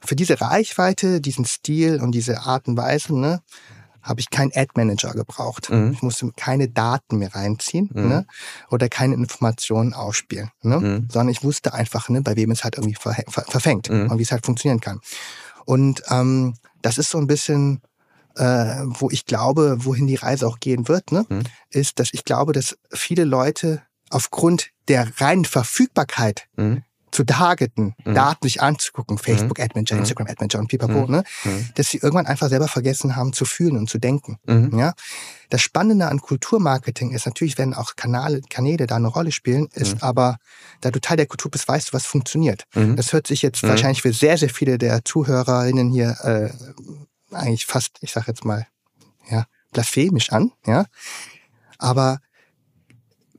[SPEAKER 3] Für diese Reichweite, diesen Stil und diese Art und Weise, ne, habe ich keinen Ad-Manager gebraucht.
[SPEAKER 1] Mhm.
[SPEAKER 3] Ich musste keine Daten mehr reinziehen,
[SPEAKER 1] Mhm.
[SPEAKER 3] ne, oder keine Informationen ausspielen, ne,
[SPEAKER 1] Mhm.
[SPEAKER 3] sondern ich wusste einfach, ne, bei wem es halt irgendwie ver ver verfängt
[SPEAKER 1] Mhm.
[SPEAKER 3] und wie es halt funktionieren kann. Und ähm, das ist so ein bisschen äh, wo ich glaube, wohin die Reise auch gehen wird, ne,
[SPEAKER 1] Mhm.
[SPEAKER 3] ist, dass ich glaube, dass viele Leute aufgrund der reinen Verfügbarkeit
[SPEAKER 1] Mhm.
[SPEAKER 3] Zu targeten,
[SPEAKER 1] Mhm.
[SPEAKER 3] Daten sich anzugucken, Facebook Ad Manager,
[SPEAKER 1] Mhm.
[SPEAKER 3] Instagram Ad Manager und pipapo,
[SPEAKER 1] Mhm.
[SPEAKER 3] ne,
[SPEAKER 1] Mhm.
[SPEAKER 3] dass sie irgendwann einfach selber vergessen haben zu fühlen und zu denken.
[SPEAKER 1] Mhm.
[SPEAKER 3] Ja, das Spannende an Kulturmarketing ist natürlich, wenn auch Kanäle, Kanäle da eine Rolle spielen, ist
[SPEAKER 1] Mhm.
[SPEAKER 3] aber, da du Teil der Kultur bist, weißt du, was funktioniert.
[SPEAKER 1] Mhm.
[SPEAKER 3] Das hört sich jetzt
[SPEAKER 1] Mhm.
[SPEAKER 3] wahrscheinlich für sehr, sehr viele der Zuhörerinnen hier äh, eigentlich fast, ich sag jetzt mal, ja, blasphemisch an, ja. Aber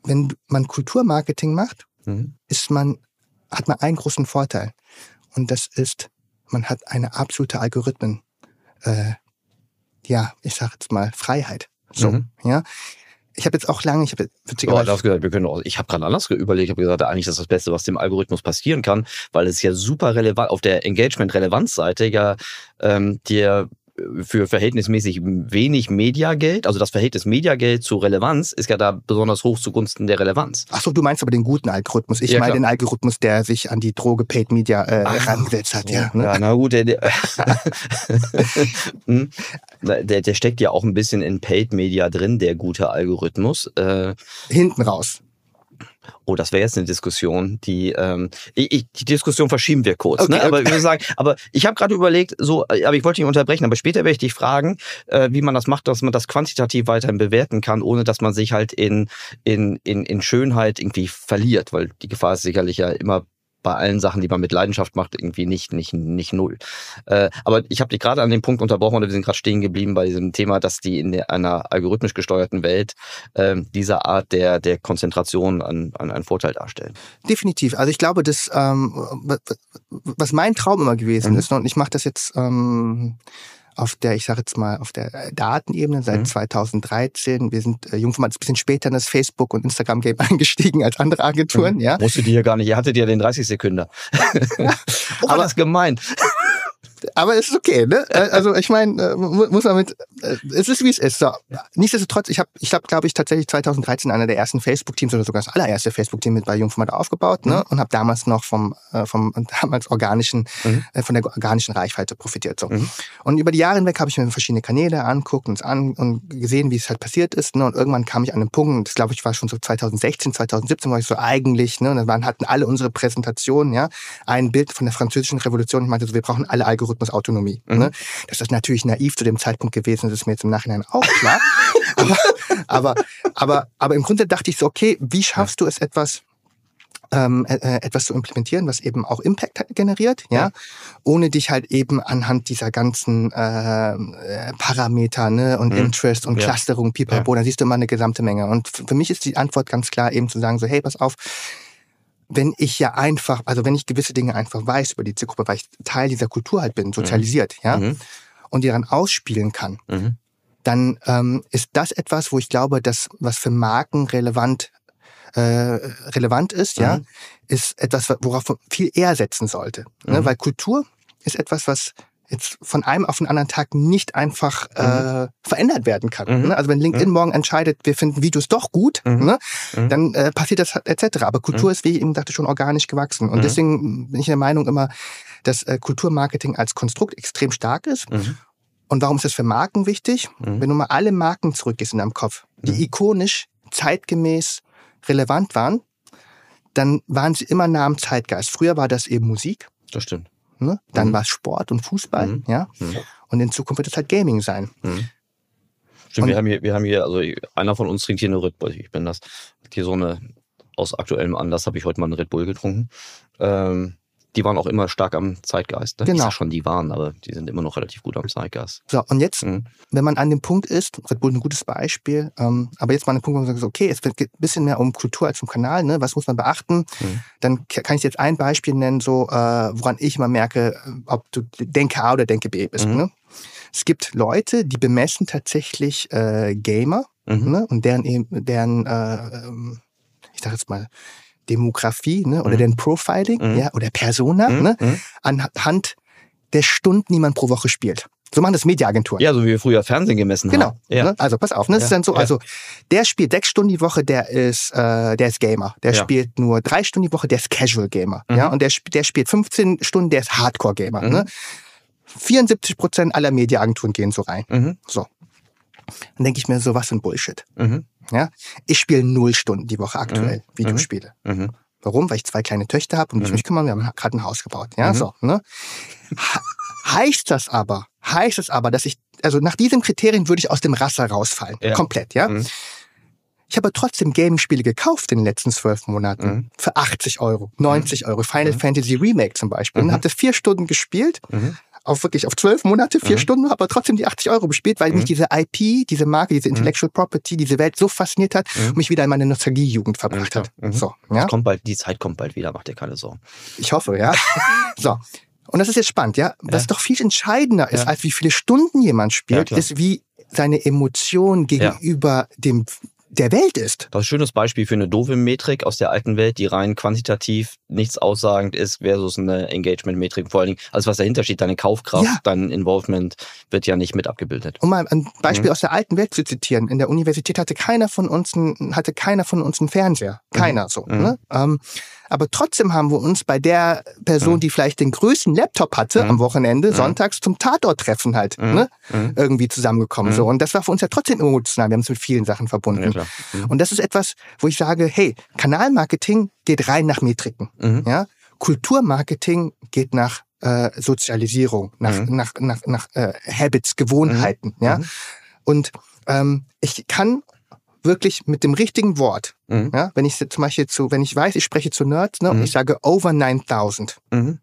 [SPEAKER 3] wenn man Kulturmarketing macht,
[SPEAKER 1] Mhm.
[SPEAKER 3] ist man, hat man einen großen Vorteil. Und das ist, man hat eine absolute Algorithmen, äh, ja, ich sag jetzt mal Freiheit. So,
[SPEAKER 1] Mhm.
[SPEAKER 3] ja. Ich habe jetzt auch lange, ich habe witzigerweise,
[SPEAKER 1] hast gesagt, wir können auch, ich habe gerade anders überlegt, ich habe gesagt, eigentlich das ist das Beste, was dem Algorithmus passieren kann, weil es ja super relevant, auf der Engagement-Relevanz-Seite ja ähm, dir für verhältnismäßig wenig Mediageld, also das Verhältnis Mediageld zu Relevanz ist ja da besonders hoch zugunsten der Relevanz.
[SPEAKER 3] ach so, du meinst aber den guten Algorithmus. Ich
[SPEAKER 1] Ja,
[SPEAKER 3] meine
[SPEAKER 1] klar.
[SPEAKER 3] den Algorithmus, der sich an die Droge Paid Media äh, herangesetzt hat, ja. ne?
[SPEAKER 1] ja na gut, der, der, Hm. der, der steckt ja auch ein bisschen in Paid Media drin, der gute Algorithmus. Äh,
[SPEAKER 3] Hinten raus.
[SPEAKER 1] Oh, das wäre jetzt eine Diskussion, die ähm, ich, ich, die Diskussion verschieben wir kurz.
[SPEAKER 3] Okay,
[SPEAKER 1] ne? Aber
[SPEAKER 3] okay.
[SPEAKER 1] ich sagen, aber ich habe gerade überlegt, so, äh, aber ich wollte nicht unterbrechen, aber später werde ich dich fragen, äh, wie man das macht, dass man das quantitativ weiterhin bewerten kann, ohne dass man sich halt in in in, in Schönheit irgendwie verliert, weil die Gefahr ist sicherlich ja immer bei allen Sachen, die man mit Leidenschaft macht, irgendwie nicht nicht nicht null. Äh, aber ich habe dich gerade an dem Punkt unterbrochen oder wir sind gerade stehen geblieben bei diesem Thema, dass die in einer algorithmisch gesteuerten Welt ähm, diese Art der der Konzentration an, an einen Vorteil darstellen.
[SPEAKER 3] Definitiv. Also ich glaube, das, ähm, wa- wa- was mein Traum immer gewesen
[SPEAKER 1] Mhm.
[SPEAKER 3] ist, und ich mache das jetzt ähm, auf der, ich sage jetzt mal, auf der äh, Datenebene seit
[SPEAKER 1] Mhm.
[SPEAKER 3] 2013. Wir sind, äh, Jungformat ist ein bisschen später in das Facebook- und Instagram-Game eingestiegen als andere Agenturen, ja.
[SPEAKER 1] Musst du die ja gar nicht, ihr hattet ja den 30 Sekünder. oh, war
[SPEAKER 3] Aber-
[SPEAKER 1] das gemeint.
[SPEAKER 3] Aber es ist okay, ne? Also ich meine, äh, mu- muss man mit, äh, es ist wie es ist. So. Nichtsdestotrotz, ich habe, ich habe, glaube ich, tatsächlich 2013 einer der ersten Facebook-Teams oder sogar das allererste Facebook-Team mit bei Jungformat aufgebaut, ne? Und habe damals noch vom, äh, vom damals organischen,
[SPEAKER 1] Mhm.
[SPEAKER 3] von der organischen Reichweite profitiert. So.
[SPEAKER 1] Mhm.
[SPEAKER 3] Und über die Jahre hinweg habe ich mir verschiedene Kanäle anguckt und an und gesehen, wie es halt passiert ist. Ne? Und irgendwann kam ich an einen Punkt, das glaube ich war schon so 2016, 2017, war ich so eigentlich, ne? Und dann waren, hatten alle unsere Präsentationen, ja, ein Bild von der französischen Revolution. Ich meinte so, wir brauchen alle Algorithmusautonomie.
[SPEAKER 1] Mhm.
[SPEAKER 3] Ne? Das ist natürlich naiv zu dem Zeitpunkt gewesen, das ist mir jetzt im Nachhinein auch klar. aber, aber, aber, aber im Grunde dachte ich so, okay, wie schaffst du es etwas, ähm, äh, äh, etwas zu implementieren, was eben auch Impact generiert, ja,
[SPEAKER 1] Ja.
[SPEAKER 3] ohne dich halt eben anhand dieser ganzen äh, äh, Parameter ne, und
[SPEAKER 1] Mhm.
[SPEAKER 3] Interest und
[SPEAKER 1] Ja.
[SPEAKER 3] Clusterung, pipapo, da siehst du immer eine gesamte Menge. Und für mich ist die Antwort ganz klar eben zu sagen, so, hey, pass auf, wenn ich ja einfach, also wenn ich gewisse Dinge einfach weiß über die Zielgruppe, weil ich Teil dieser Kultur halt bin, sozialisiert, ja,
[SPEAKER 1] Mhm.
[SPEAKER 3] und die dann ausspielen kann,
[SPEAKER 1] Mhm.
[SPEAKER 3] dann ähm, ist das etwas, wo ich glaube, dass was für Marken relevant äh, relevant ist, ja,
[SPEAKER 1] Mhm.
[SPEAKER 3] ist etwas, worauf man viel eher setzen sollte. Ne?
[SPEAKER 1] Mhm.
[SPEAKER 3] Weil Kultur ist etwas, was jetzt von einem auf den anderen Tag nicht einfach äh, verändert werden kann.
[SPEAKER 1] Mhm.
[SPEAKER 3] Ne? Also wenn LinkedIn morgen entscheidet, wir finden Videos doch gut,
[SPEAKER 1] Mhm.
[SPEAKER 3] ne?
[SPEAKER 1] Mhm.
[SPEAKER 3] dann äh, passiert das etc. Aber Kultur ist, wie ich eben dachte, schon organisch gewachsen. Und
[SPEAKER 1] Mhm.
[SPEAKER 3] deswegen bin ich der Meinung immer, dass äh, Kulturmarketing als Konstrukt extrem stark ist.
[SPEAKER 1] Mhm.
[SPEAKER 3] Und warum ist das für Marken wichtig?
[SPEAKER 1] Mhm.
[SPEAKER 3] Wenn du mal alle Marken zurückgehst in deinem Kopf, die
[SPEAKER 1] Mhm.
[SPEAKER 3] ikonisch, zeitgemäß, relevant waren, dann waren sie immer nah am Zeitgeist. Früher war das eben Musik,
[SPEAKER 1] Das stimmt.
[SPEAKER 3] Ne? dann
[SPEAKER 1] Mhm.
[SPEAKER 3] war es Sport und Fußball,
[SPEAKER 1] Mhm.
[SPEAKER 3] ja.
[SPEAKER 1] Mhm.
[SPEAKER 3] Und in Zukunft wird es halt Gaming sein.
[SPEAKER 1] Mhm. Stimmt,
[SPEAKER 3] Und-
[SPEAKER 1] wir haben hier, wir haben hier, also einer von uns trinkt hier eine Red Bull. Ich bin das. Hier so eine, aus aktuellem Anlass habe ich heute mal eine Red Bull getrunken. Ähm, die waren auch immer stark am Zeitgeist. Ne?
[SPEAKER 3] Genau.
[SPEAKER 1] Ich sag schon, die waren, aber die sind immer noch relativ gut am Zeitgeist.
[SPEAKER 3] So, und jetzt,
[SPEAKER 1] Mhm.
[SPEAKER 3] wenn man an dem Punkt ist, Red Bull ein gutes Beispiel, ähm, aber jetzt mal an den Punkt, wo man sagt, okay, es geht ein bisschen mehr um Kultur als um Kanal, ne? was muss man beachten?
[SPEAKER 1] Mhm.
[SPEAKER 3] Dann kann ich jetzt ein Beispiel nennen, so äh, woran ich immer merke, äh, ob du Denke A oder Denke B bist.
[SPEAKER 1] Mhm.
[SPEAKER 3] Ne? Es gibt Leute, die bemessen tatsächlich äh, Gamer
[SPEAKER 1] Mhm.
[SPEAKER 3] ne? und deren, eben- deren äh, ähm, ich sag jetzt mal, Demografie ne? oder
[SPEAKER 1] Mhm.
[SPEAKER 3] deren Profiling
[SPEAKER 1] Mhm.
[SPEAKER 3] ja? oder Persona
[SPEAKER 1] Mhm.
[SPEAKER 3] ne?
[SPEAKER 1] Mhm.
[SPEAKER 3] anhand der Stunden, die man pro Woche spielt. So machen das Mediaagenturen.
[SPEAKER 1] Ja, so wie wir früher Fernsehen gemessen
[SPEAKER 3] Genau.
[SPEAKER 1] haben. Ja.
[SPEAKER 3] Ne? Also pass auf, ne? Das ist
[SPEAKER 1] Ja,
[SPEAKER 3] dann so, also der spielt sechs Stunden die Woche, der ist, äh, der ist Gamer. Der
[SPEAKER 1] Ja.
[SPEAKER 3] spielt nur drei Stunden die Woche, der ist Casual Gamer.
[SPEAKER 1] Mhm.
[SPEAKER 3] Ja, und der, der spielt 15 Stunden, der ist Hardcore Gamer.
[SPEAKER 1] Mhm.
[SPEAKER 3] Ne? 74 Prozent aller Mediaagenturen gehen so rein.
[SPEAKER 1] Mhm.
[SPEAKER 3] So. Dann denke ich mir so, was für ein Bullshit.
[SPEAKER 1] Mhm.
[SPEAKER 3] Ja, ich spiele null Stunden die Woche aktuell
[SPEAKER 1] Mhm.
[SPEAKER 3] Videospiele.
[SPEAKER 1] Mhm.
[SPEAKER 3] Warum? Weil ich zwei kleine Töchter habe und mich
[SPEAKER 1] Mhm.
[SPEAKER 3] mich kümmern. Wir haben gerade ein Haus gebaut. Ja,
[SPEAKER 1] Mhm.
[SPEAKER 3] so. Ne? He- Heißt das aber, heißt es aber, dass ich, also nach diesen Kriterien würde ich aus dem Raster rausfallen.
[SPEAKER 1] Ja.
[SPEAKER 3] Komplett, ja.
[SPEAKER 1] Mhm.
[SPEAKER 3] Ich habe trotzdem Gaming-Spiele gekauft in den letzten zwölf Monaten.
[SPEAKER 1] Mhm.
[SPEAKER 3] Für 80 Euro, 90 Euro. Final
[SPEAKER 1] Mhm.
[SPEAKER 3] Fantasy Remake zum Beispiel. Und
[SPEAKER 1] Mhm.
[SPEAKER 3] habe das vier Stunden gespielt.
[SPEAKER 1] Mhm.
[SPEAKER 3] Auf wirklich auf zwölf Monate, vier
[SPEAKER 1] Mhm.
[SPEAKER 3] Stunden, aber trotzdem die 80 Euro gespielt, weil
[SPEAKER 1] Mhm.
[SPEAKER 3] mich diese IP, diese Marke, diese Intellectual Property, diese Welt so fasziniert hat
[SPEAKER 1] Mhm.
[SPEAKER 3] und mich wieder in meine Nostalgie-Jugend verbracht hat.
[SPEAKER 1] Mhm.
[SPEAKER 3] So, ja.
[SPEAKER 1] Kommt bald, die Zeit kommt bald wieder, macht dir keine Sorgen.
[SPEAKER 3] Ich hoffe, ja. so. Und das ist jetzt spannend, ja. Was
[SPEAKER 1] Ja.
[SPEAKER 3] doch viel entscheidender ist,
[SPEAKER 1] Ja.
[SPEAKER 3] als wie viele Stunden jemand
[SPEAKER 1] Ja,
[SPEAKER 3] spielt,
[SPEAKER 1] klar.
[SPEAKER 3] ist, wie seine Emotion gegenüber dem der Welt ist.
[SPEAKER 1] Das ist ein schönes Beispiel für eine doofe Metrik aus der alten Welt, die rein quantitativ nichts aussagend ist, versus eine Engagement-Metrik. Vor allen Dingen, alles was dahinter steht, deine Kaufkraft,
[SPEAKER 3] Ja.
[SPEAKER 1] dein Involvement, wird ja nicht mit abgebildet.
[SPEAKER 3] Um mal ein Beispiel
[SPEAKER 1] Mhm.
[SPEAKER 3] aus der alten Welt zu zitieren. In der Universität hatte keiner von uns einen, hatte keiner von uns einen Fernseher. Keiner so.
[SPEAKER 1] Mhm.
[SPEAKER 3] Ne? Ähm, aber trotzdem haben wir uns bei der Person,
[SPEAKER 1] Mhm.
[SPEAKER 3] die vielleicht den größten Laptop hatte
[SPEAKER 1] Mhm.
[SPEAKER 3] am Wochenende,
[SPEAKER 1] Mhm.
[SPEAKER 3] sonntags zum Tatorttreffen halt,
[SPEAKER 1] Mhm.
[SPEAKER 3] ne?
[SPEAKER 1] Mhm.
[SPEAKER 3] irgendwie zusammengekommen.
[SPEAKER 1] Mhm.
[SPEAKER 3] So. Und das war für uns ja trotzdem emotional. Wir haben es mit vielen Sachen verbunden.
[SPEAKER 1] Ja. Mhm.
[SPEAKER 3] Und das ist etwas, wo ich sage, hey, Kanalmarketing geht rein nach Metriken.
[SPEAKER 1] Mhm.
[SPEAKER 3] Ja? Kulturmarketing geht nach äh, Sozialisierung, nach,
[SPEAKER 1] Mhm.
[SPEAKER 3] nach, nach, nach äh, Habits, Gewohnheiten. Ja?
[SPEAKER 1] Mhm.
[SPEAKER 3] Und ähm, ich kann wirklich mit dem richtigen Wort,
[SPEAKER 1] Mhm.
[SPEAKER 3] ja, wenn ich zum Beispiel zu, wenn ich weiß, ich spreche zu Nerds, ne, und
[SPEAKER 1] Mhm.
[SPEAKER 3] ich sage over 9000,
[SPEAKER 1] Mhm.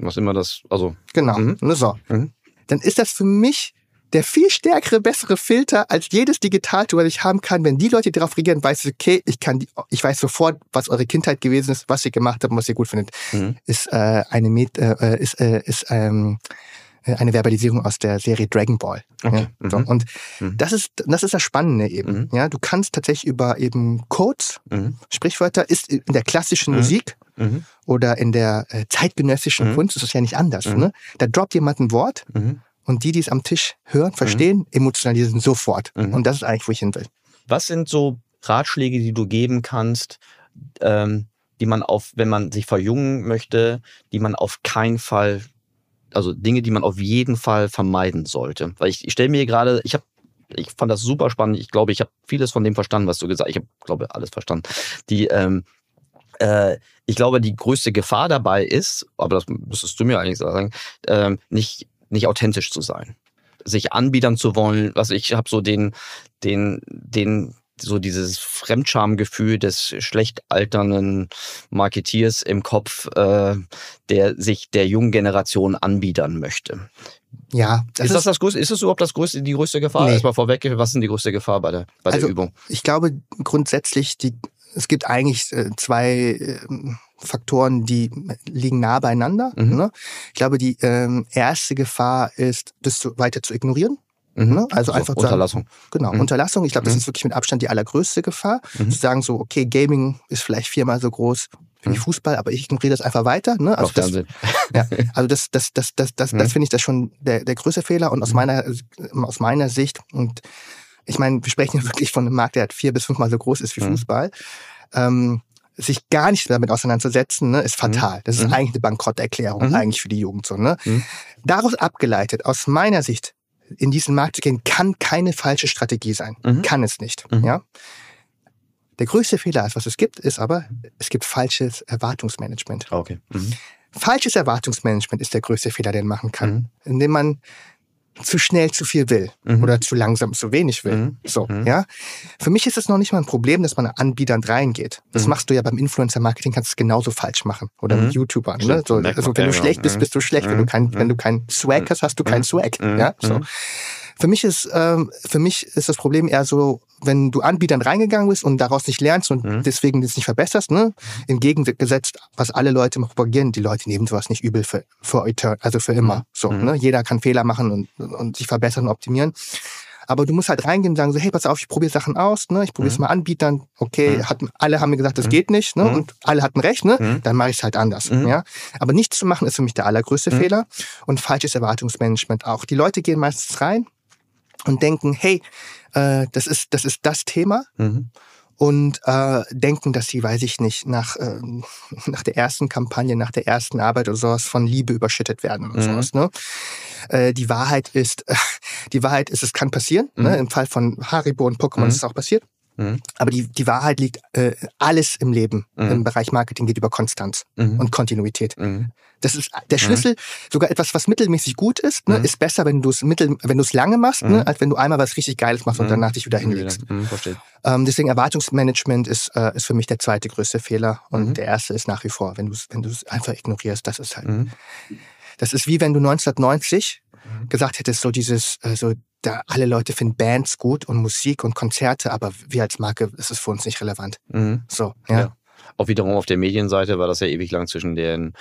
[SPEAKER 1] Was immer das, also,
[SPEAKER 3] genau,
[SPEAKER 1] Mhm.
[SPEAKER 3] ne, so,
[SPEAKER 1] Mhm.
[SPEAKER 3] dann ist das für mich der viel stärkere, bessere Filter als jedes Digitaltool, das ich haben kann. Wenn die Leute darauf reagieren, weiß ich, okay, ich kann, die, ich weiß sofort, was eure Kindheit gewesen ist, was ihr gemacht habt und was ihr gut findet.
[SPEAKER 1] mhm.
[SPEAKER 3] Ist äh, eine Met, äh, ist, äh, ist ähm, äh, eine Verbalisierung aus der Serie Dragon Ball.
[SPEAKER 1] Okay.
[SPEAKER 3] Ja, so.
[SPEAKER 1] Mhm.
[SPEAKER 3] Und
[SPEAKER 1] Mhm.
[SPEAKER 3] das ist das ist das Spannende eben.
[SPEAKER 1] Mhm.
[SPEAKER 3] Ja, du kannst tatsächlich über eben Codes,
[SPEAKER 1] Mhm.
[SPEAKER 3] Sprichwörter, ist in der klassischen
[SPEAKER 1] Mhm.
[SPEAKER 3] Musik oder in der äh, zeitgenössischen. Kunst ist es ja nicht anders. Ne? Da droppt jemand ein Wort und die, die es am Tisch hören, verstehen, emotionalisieren sofort. Und das ist eigentlich, wo ich hin will.
[SPEAKER 1] Was sind so Ratschläge, die du geben kannst, ähm, die man auf, wenn man sich verjüngen möchte, die man auf keinen Fall, also Dinge, die man auf jeden Fall vermeiden sollte? Weil ich, ich stelle mir gerade, ich habe ich fand das super spannend. Ich glaube, ich habe vieles von dem verstanden, was du gesagt hast. Ich habe, glaube, alles verstanden. Die, ähm, äh, ich glaube, die größte Gefahr dabei ist, aber das müsstest du mir eigentlich sagen, ähm, nicht, nicht authentisch zu sein. Sich anbiedern zu wollen. Also ich habe so den, den, den, so dieses Fremdschamgefühl des schlecht alternden Marketeers im Kopf, äh, der sich der jungen Generation anbiedern möchte.
[SPEAKER 3] Ja, das
[SPEAKER 1] ist das das größte, ist das überhaupt das größte, die größte Gefahr?
[SPEAKER 3] Nee.
[SPEAKER 1] Erstmal vorweg, was ist denn die größte Gefahr bei der, bei
[SPEAKER 3] Also,
[SPEAKER 1] der Übung?
[SPEAKER 3] ich glaube grundsätzlich, die, es gibt eigentlich äh, zwei ähm, Faktoren, die liegen nah beieinander.
[SPEAKER 1] Mhm.
[SPEAKER 3] Ne? Ich glaube, die ähm, erste Gefahr ist, das zu, weiter zu ignorieren.
[SPEAKER 1] Mhm.
[SPEAKER 3] Ne? Also einfach zu sagen,
[SPEAKER 1] Unterlassung.
[SPEAKER 3] Genau,
[SPEAKER 1] Mhm.
[SPEAKER 3] Unterlassung. Ich glaube, das
[SPEAKER 1] Mhm.
[SPEAKER 3] ist wirklich mit Abstand die allergrößte Gefahr.
[SPEAKER 1] Mhm.
[SPEAKER 3] Zu sagen so, okay, Gaming ist vielleicht viermal so groß finde ich Fußball, aber ich ignoriere das einfach weiter. Ne?
[SPEAKER 1] Auf
[SPEAKER 3] Also das,
[SPEAKER 1] Fernsehen.
[SPEAKER 3] ja, also das, das, das, das, das,
[SPEAKER 1] Mhm.
[SPEAKER 3] das finde ich das schon der, der größte Fehler und aus meiner, aus meiner Sicht und ich meine, wir sprechen ja wirklich von einem Markt, der vier bis fünfmal so groß ist wie
[SPEAKER 1] Mhm.
[SPEAKER 3] Fußball. Ähm, sich gar nicht damit auseinanderzusetzen, ne, ist fatal. Das ist
[SPEAKER 1] Mhm.
[SPEAKER 3] eigentlich eine Bankrotterklärung
[SPEAKER 1] Mhm.
[SPEAKER 3] eigentlich für die Jugend so. Ne?
[SPEAKER 1] Mhm.
[SPEAKER 3] Daraus abgeleitet, aus meiner Sicht, in diesen Markt zu gehen, kann keine falsche Strategie sein.
[SPEAKER 1] Mhm.
[SPEAKER 3] Kann es nicht.
[SPEAKER 1] Mhm.
[SPEAKER 3] Ja. Der größte Fehler, was es gibt, ist aber, es gibt falsches Erwartungsmanagement.
[SPEAKER 1] Okay. Mhm.
[SPEAKER 3] Falsches Erwartungsmanagement ist der größte Fehler, den man machen kann,
[SPEAKER 1] Mhm.
[SPEAKER 3] indem man zu schnell zu viel will
[SPEAKER 1] Mhm.
[SPEAKER 3] oder zu langsam zu wenig will.
[SPEAKER 1] Mhm.
[SPEAKER 3] So,
[SPEAKER 1] Mhm.
[SPEAKER 3] ja. Für mich ist es noch nicht mal ein Problem, dass man an Anbietern reingeht. Das
[SPEAKER 1] Mhm.
[SPEAKER 3] machst du ja beim Influencer-Marketing, kannst du es genauso falsch machen. Oder
[SPEAKER 1] Mhm.
[SPEAKER 3] mit YouTubern. Ne? So, also wenn du schlecht bist,
[SPEAKER 1] Mhm.
[SPEAKER 3] bist du schlecht. Wenn du
[SPEAKER 1] Mhm.
[SPEAKER 3] kein, wenn
[SPEAKER 1] Mhm.
[SPEAKER 3] du keinen Swag hast, hast du keinen
[SPEAKER 1] Mhm.
[SPEAKER 3] Swag.
[SPEAKER 1] Mhm.
[SPEAKER 3] Ja, so.
[SPEAKER 1] Mhm.
[SPEAKER 3] Für mich ist, ähm, für mich ist das Problem eher so, wenn du Anbietern reingegangen bist und daraus nicht lernst und
[SPEAKER 1] Mhm.
[SPEAKER 3] deswegen das nicht verbesserst, ne? Im Gegensatz, was alle Leute immer propagieren, die Leute nehmen sowas nicht übel für, für etern, also für immer. So,
[SPEAKER 1] Mhm.
[SPEAKER 3] ne? Jeder kann Fehler machen und, und sich verbessern und optimieren. Aber du musst halt reingehen und sagen so, hey, pass auf, ich probiere Sachen aus, ne? Ich probiere es
[SPEAKER 1] Mhm.
[SPEAKER 3] mal Anbietern. Okay,
[SPEAKER 1] Mhm.
[SPEAKER 3] hatten, alle haben mir gesagt, das
[SPEAKER 1] Mhm.
[SPEAKER 3] geht nicht, ne?
[SPEAKER 1] Mhm.
[SPEAKER 3] Und alle hatten recht, ne?
[SPEAKER 1] Mhm.
[SPEAKER 3] Dann mache ich es halt anders.
[SPEAKER 1] Mhm.
[SPEAKER 3] Ja? Aber nichts zu machen ist für mich der allergrößte
[SPEAKER 1] Mhm.
[SPEAKER 3] Fehler und falsches Erwartungsmanagement auch. Die Leute gehen meistens rein und denken, hey, äh, das ist das ist das Thema
[SPEAKER 1] Mhm.
[SPEAKER 3] und äh, denken, dass sie, weiß ich nicht, nach äh, nach der ersten Kampagne, nach der ersten Arbeit oder sowas von Liebe überschüttet werden oder
[SPEAKER 1] Mhm.
[SPEAKER 3] sowas. Ne? Äh, die Wahrheit ist, die Wahrheit ist, es kann passieren.
[SPEAKER 1] Mhm.
[SPEAKER 3] Ne? Im Fall von Haribo und Pokémon
[SPEAKER 1] Mhm.
[SPEAKER 3] ist es auch passiert.
[SPEAKER 1] Mhm.
[SPEAKER 3] Aber die, die Wahrheit liegt, äh, alles im Leben,
[SPEAKER 1] Mhm.
[SPEAKER 3] im Bereich Marketing geht über Konstanz
[SPEAKER 1] Mhm.
[SPEAKER 3] und Kontinuität.
[SPEAKER 1] Mhm.
[SPEAKER 3] Das ist der Schlüssel. Sogar etwas, was mittelmäßig gut ist, ne,
[SPEAKER 1] Mhm.
[SPEAKER 3] ist besser, wenn du es mittel, wenn du es lange machst,
[SPEAKER 1] Mhm.
[SPEAKER 3] ne, als wenn du einmal was richtig Geiles machst und
[SPEAKER 1] Mhm.
[SPEAKER 3] danach dich wieder hinlegst.
[SPEAKER 1] Mhm.
[SPEAKER 3] Ähm, deswegen Erwartungsmanagement ist, äh, ist für mich der zweite größte Fehler und
[SPEAKER 1] Mhm.
[SPEAKER 3] der erste ist nach wie vor, wenn du es wenn du es einfach ignorierst, das ist halt.
[SPEAKER 1] Mhm.
[SPEAKER 3] Das ist wie wenn du 1990
[SPEAKER 1] Mhm.
[SPEAKER 3] gesagt hättest, so dieses, äh, so da alle Leute finden Bands gut und Musik und Konzerte, aber wir als Marke ist es für uns nicht relevant.
[SPEAKER 1] Mhm.
[SPEAKER 3] So, ja.
[SPEAKER 1] Ja. Auch wiederum auf der Medienseite war das ja ewig lang zwischen den,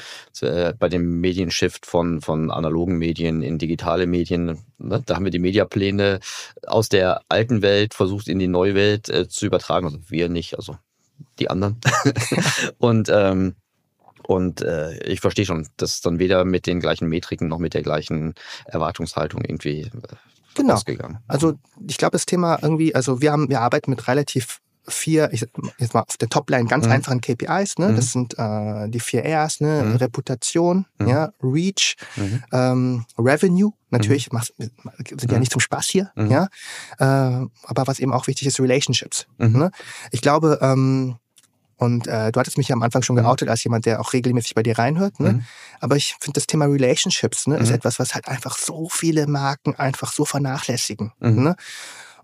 [SPEAKER 1] äh, bei dem Medienshift von, von analogen Medien in digitale Medien. Ne? Da haben wir die Mediapläne aus der alten Welt versucht in die neue Welt äh, zu übertragen. Also wir nicht, also die anderen. und ähm, und äh, ich verstehe schon, dass dann weder mit den gleichen Metriken noch mit der gleichen Erwartungshaltung irgendwie äh,
[SPEAKER 3] Genau.
[SPEAKER 1] ausgegangen.
[SPEAKER 3] Also ich glaube, das Thema irgendwie, also wir haben, wir arbeiten mit relativ vier, ich jetzt mal auf der Topline ganz
[SPEAKER 1] Mhm.
[SPEAKER 3] einfachen KPIs, ne?
[SPEAKER 1] Mhm.
[SPEAKER 3] Das sind äh, die vier R's, ne?
[SPEAKER 1] Mhm.
[SPEAKER 3] Reputation,
[SPEAKER 1] Mhm.
[SPEAKER 3] ja, Reach,
[SPEAKER 1] Mhm.
[SPEAKER 3] ähm, Revenue, natürlich, machst, sind ja
[SPEAKER 1] Mhm.
[SPEAKER 3] nicht zum Spaß hier,
[SPEAKER 1] Mhm.
[SPEAKER 3] ja. Äh, aber was eben auch wichtig ist, Relationships.
[SPEAKER 1] Mhm.
[SPEAKER 3] Ne? Ich glaube, ähm, und äh, du hattest mich ja am Anfang schon
[SPEAKER 1] Mhm.
[SPEAKER 3] geoutet als jemand, der auch regelmäßig bei dir reinhört. Ne?
[SPEAKER 1] Mhm.
[SPEAKER 3] Aber ich finde das Thema Relationships ne, ist
[SPEAKER 1] Mhm.
[SPEAKER 3] etwas, was halt einfach so viele Marken einfach so vernachlässigen.
[SPEAKER 1] Mhm.
[SPEAKER 3] Ne?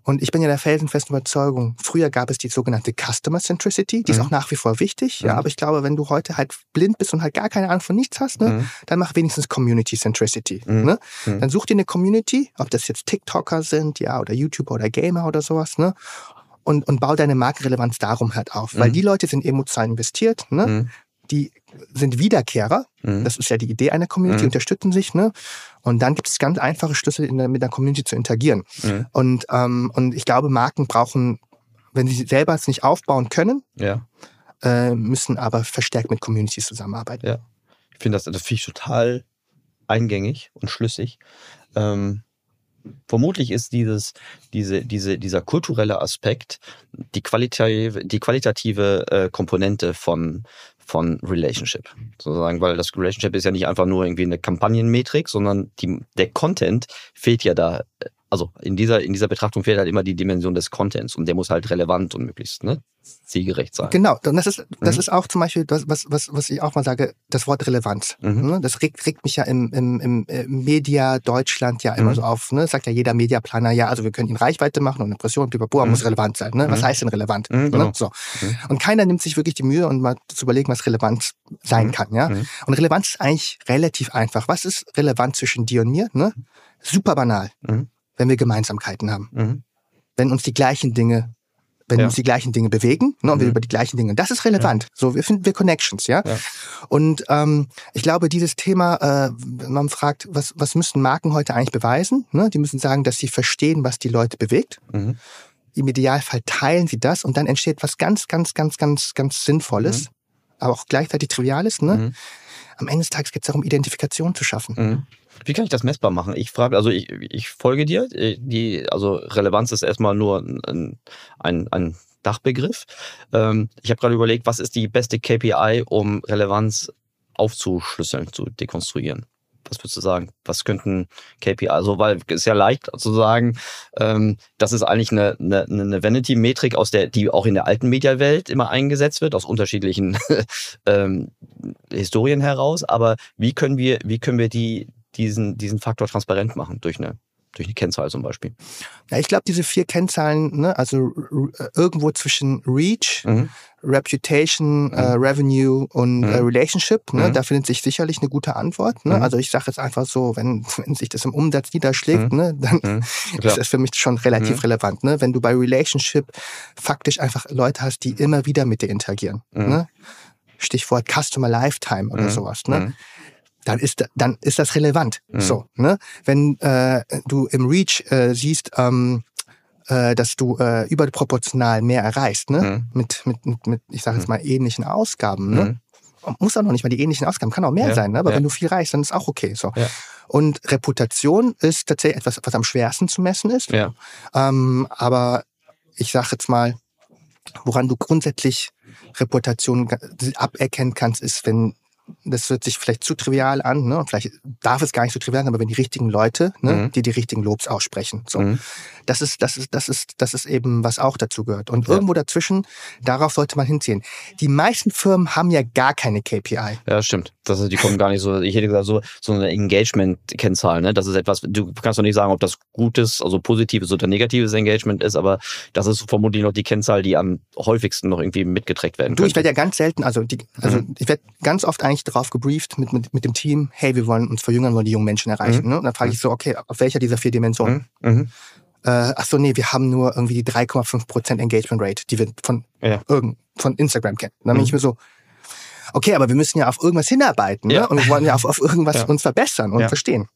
[SPEAKER 3] Und ich bin ja der felsenfesten Überzeugung, früher gab es die sogenannte Customer Centricity, die ist
[SPEAKER 1] Mhm.
[SPEAKER 3] auch nach wie vor wichtig, ja, aber ich glaube, wenn du heute halt blind bist und halt gar keine Ahnung von nichts hast, ne, dann mach wenigstens Community Centricity. Ne? Dann such dir eine Community, ob das jetzt TikToker sind, ja, oder YouTuber oder Gamer oder sowas, ne? Und, und bau deine Markenrelevanz darum halt auf. Weil
[SPEAKER 1] Mhm.
[SPEAKER 3] die Leute sind emotional investiert, ne?
[SPEAKER 1] Mhm.
[SPEAKER 3] Die sind Wiederkehrer.
[SPEAKER 1] Mhm.
[SPEAKER 3] Das ist ja die Idee einer Community,
[SPEAKER 1] Mhm.
[SPEAKER 3] unterstützen sich, ne? Und dann gibt es ganz einfache Schlüssel, in der, mit der Community zu interagieren.
[SPEAKER 1] Mhm.
[SPEAKER 3] Und, ähm, und ich glaube, Marken brauchen, wenn sie selber es nicht aufbauen können,
[SPEAKER 1] Ja.
[SPEAKER 3] äh, müssen aber verstärkt mit Communities zusammenarbeiten.
[SPEAKER 1] Ja. Ich finde das, das finde ich total eingängig und schlüssig. Ähm, vermutlich ist dieses, diese, diese, dieser kulturelle Aspekt die qualitative, die qualitative äh, Komponente von, von Relationship. Sozusagen, weil das Relationship ist ja nicht einfach nur irgendwie eine Kampagnenmetrik, sondern die, der Content fehlt ja da. Also in dieser, in dieser Betrachtung fehlt halt immer die Dimension des Contents und der muss halt relevant und möglichst ne, zielgerecht sein.
[SPEAKER 3] Genau, und das ist, das
[SPEAKER 1] Mhm.
[SPEAKER 3] ist auch zum Beispiel das, was, was, was ich auch mal sage, das Wort Relevanz.
[SPEAKER 1] Mhm.
[SPEAKER 3] Ne? Das regt, regt mich ja im, im, im äh, Media Deutschland ja immer
[SPEAKER 1] Mhm.
[SPEAKER 3] so auf. Ne? Sagt ja jeder Mediaplaner, ja, also wir können ihn Reichweite machen und Impression, blablabla,
[SPEAKER 1] Mhm.
[SPEAKER 3] muss relevant sein. Ne? Was
[SPEAKER 1] Mhm.
[SPEAKER 3] heißt denn relevant?
[SPEAKER 1] Mhm, genau.
[SPEAKER 3] Ne? So.
[SPEAKER 1] Mhm.
[SPEAKER 3] Und keiner nimmt sich wirklich die Mühe, und mal zu überlegen, was relevant sein kann. Ja? Und Relevanz ist eigentlich relativ einfach. Was ist relevant zwischen dir und mir? Ne? Super banal,
[SPEAKER 1] Mhm.
[SPEAKER 3] Wenn wir Gemeinsamkeiten haben.
[SPEAKER 1] Mhm.
[SPEAKER 3] Wenn uns die gleichen Dinge, wenn
[SPEAKER 1] Ja.
[SPEAKER 3] uns die gleichen Dinge bewegen ne, und wir
[SPEAKER 1] Mhm.
[SPEAKER 3] über die gleichen Dinge. Das ist relevant. So, wir finden wir Connections, ja.
[SPEAKER 1] Ja.
[SPEAKER 3] Und ähm, ich glaube, dieses Thema, äh, wenn man fragt, was, was müssen Marken heute eigentlich beweisen? Ne? Die müssen sagen, dass sie verstehen, was die Leute bewegt.
[SPEAKER 1] Mhm.
[SPEAKER 3] Im Idealfall teilen sie das und dann entsteht was ganz, ganz, ganz, ganz, ganz Sinnvolles.
[SPEAKER 1] Mhm.
[SPEAKER 3] aber auch gleichzeitig trivial ist. Ne?
[SPEAKER 1] Mhm.
[SPEAKER 3] Am Ende des Tages geht es darum, Identifikation zu schaffen.
[SPEAKER 1] Wie kann ich das messbar machen? Ich frage, also ich, ich folge dir. äh, Die, also Relevanz ist erstmal nur ein, ein, ein Dachbegriff. Ähm, ich habe gerade überlegt, was ist die beste KPI, um Relevanz aufzuschlüsseln, zu dekonstruieren? Was würdest du sagen? Was könnten KPI, also weil es ist ja leicht zu sagen, ähm, das ist eigentlich eine, eine, eine Vanity-Metrik, aus der, die auch in der alten Mediawelt immer eingesetzt wird, aus unterschiedlichen ähm, Historien heraus. Aber wie können wir, wie können wir die, diesen, diesen Faktor transparent machen durch eine, durch eine Kennzahl zum Beispiel?
[SPEAKER 3] Ja, ich glaube, diese vier Kennzahlen, ne, also r- irgendwo zwischen Reach,
[SPEAKER 1] Mhm.
[SPEAKER 3] Reputation, äh, Revenue und
[SPEAKER 1] Mhm.
[SPEAKER 3] äh, Relationship, ne,
[SPEAKER 1] Mhm.
[SPEAKER 3] da findet sich sicherlich eine gute Antwort. Ne?
[SPEAKER 1] Mhm.
[SPEAKER 3] Also ich sage jetzt einfach so, wenn, wenn sich das im Umsatz niederschlägt,
[SPEAKER 1] Mhm.
[SPEAKER 3] ne, dann
[SPEAKER 1] Mhm.
[SPEAKER 3] ist das für mich schon relativ
[SPEAKER 1] Mhm.
[SPEAKER 3] relevant. Ne? Wenn du bei Relationship faktisch einfach Leute hast, die immer wieder mit dir interagieren.
[SPEAKER 1] Mhm.
[SPEAKER 3] Ne? Stichwort Customer Lifetime oder
[SPEAKER 1] Mhm.
[SPEAKER 3] sowas. Ne?
[SPEAKER 1] Mhm.
[SPEAKER 3] dann ist dann ist das relevant.
[SPEAKER 1] Mhm.
[SPEAKER 3] So, ne? Wenn äh, du im Reach äh, siehst, ähm, äh, dass du äh, überproportional mehr erreichst, ne?
[SPEAKER 1] Mhm.
[SPEAKER 3] Mit, mit, mit, mit, ich sage jetzt mal, ähnlichen Ausgaben, ne?
[SPEAKER 1] Mhm.
[SPEAKER 3] Muss auch noch nicht mal die ähnlichen Ausgaben, kann auch mehr
[SPEAKER 1] Ja,
[SPEAKER 3] sein, ne? aber
[SPEAKER 1] ja.
[SPEAKER 3] wenn du viel reichst, dann ist auch okay. So.
[SPEAKER 1] Ja.
[SPEAKER 3] Und Reputation ist tatsächlich etwas, was am schwersten zu messen ist.
[SPEAKER 1] Ja.
[SPEAKER 3] Ähm, aber ich sage jetzt mal, woran du grundsätzlich Reputation aberkennen kannst, ist, wenn das hört sich vielleicht zu trivial an, ne? Und vielleicht darf es gar nicht so trivial sein, aber wenn die richtigen Leute, ne,
[SPEAKER 1] Mhm.
[SPEAKER 3] die die richtigen Lobs aussprechen. So.
[SPEAKER 1] Mhm.
[SPEAKER 3] Das ist, das ist, das ist, das ist eben, was auch dazu gehört. Und
[SPEAKER 1] Ja.
[SPEAKER 3] irgendwo dazwischen, darauf sollte man hinziehen. Die meisten Firmen haben ja gar keine KPI.
[SPEAKER 1] Ja, stimmt. Das ist, die kommen gar nicht so, ich hätte gesagt, so, so eine Engagement-Kennzahl, ne? Das ist etwas, du kannst doch nicht sagen, ob das gutes, also positives oder negatives Engagement ist, aber das ist vermutlich noch die Kennzahl, die am häufigsten noch irgendwie mitgetragen werden
[SPEAKER 3] Du, ich
[SPEAKER 1] könnte.
[SPEAKER 3] werde ja ganz selten, also, die, also
[SPEAKER 1] Mhm.
[SPEAKER 3] ich werde ganz oft eigentlich darauf gebrieft mit, mit, mit dem Team, hey, wir wollen uns verjüngern, wollen die jungen Menschen erreichen.
[SPEAKER 1] Mhm.
[SPEAKER 3] Ne? Und dann frage ich so, okay, auf welcher dieser vier Dimensionen?
[SPEAKER 1] Mhm. Mhm.
[SPEAKER 3] Äh, ach so, nee, wir haben nur irgendwie die 3,5% Engagement Rate, die wir von,
[SPEAKER 1] Ja.
[SPEAKER 3] irgend, von Instagram kennen. Und dann bin
[SPEAKER 1] Mhm.
[SPEAKER 3] ich mir so, okay, aber wir müssen ja auf irgendwas hinarbeiten ne?
[SPEAKER 1] Ja.
[SPEAKER 3] und wir wollen ja auf, auf irgendwas
[SPEAKER 1] Ja.
[SPEAKER 3] uns verbessern und verstehen.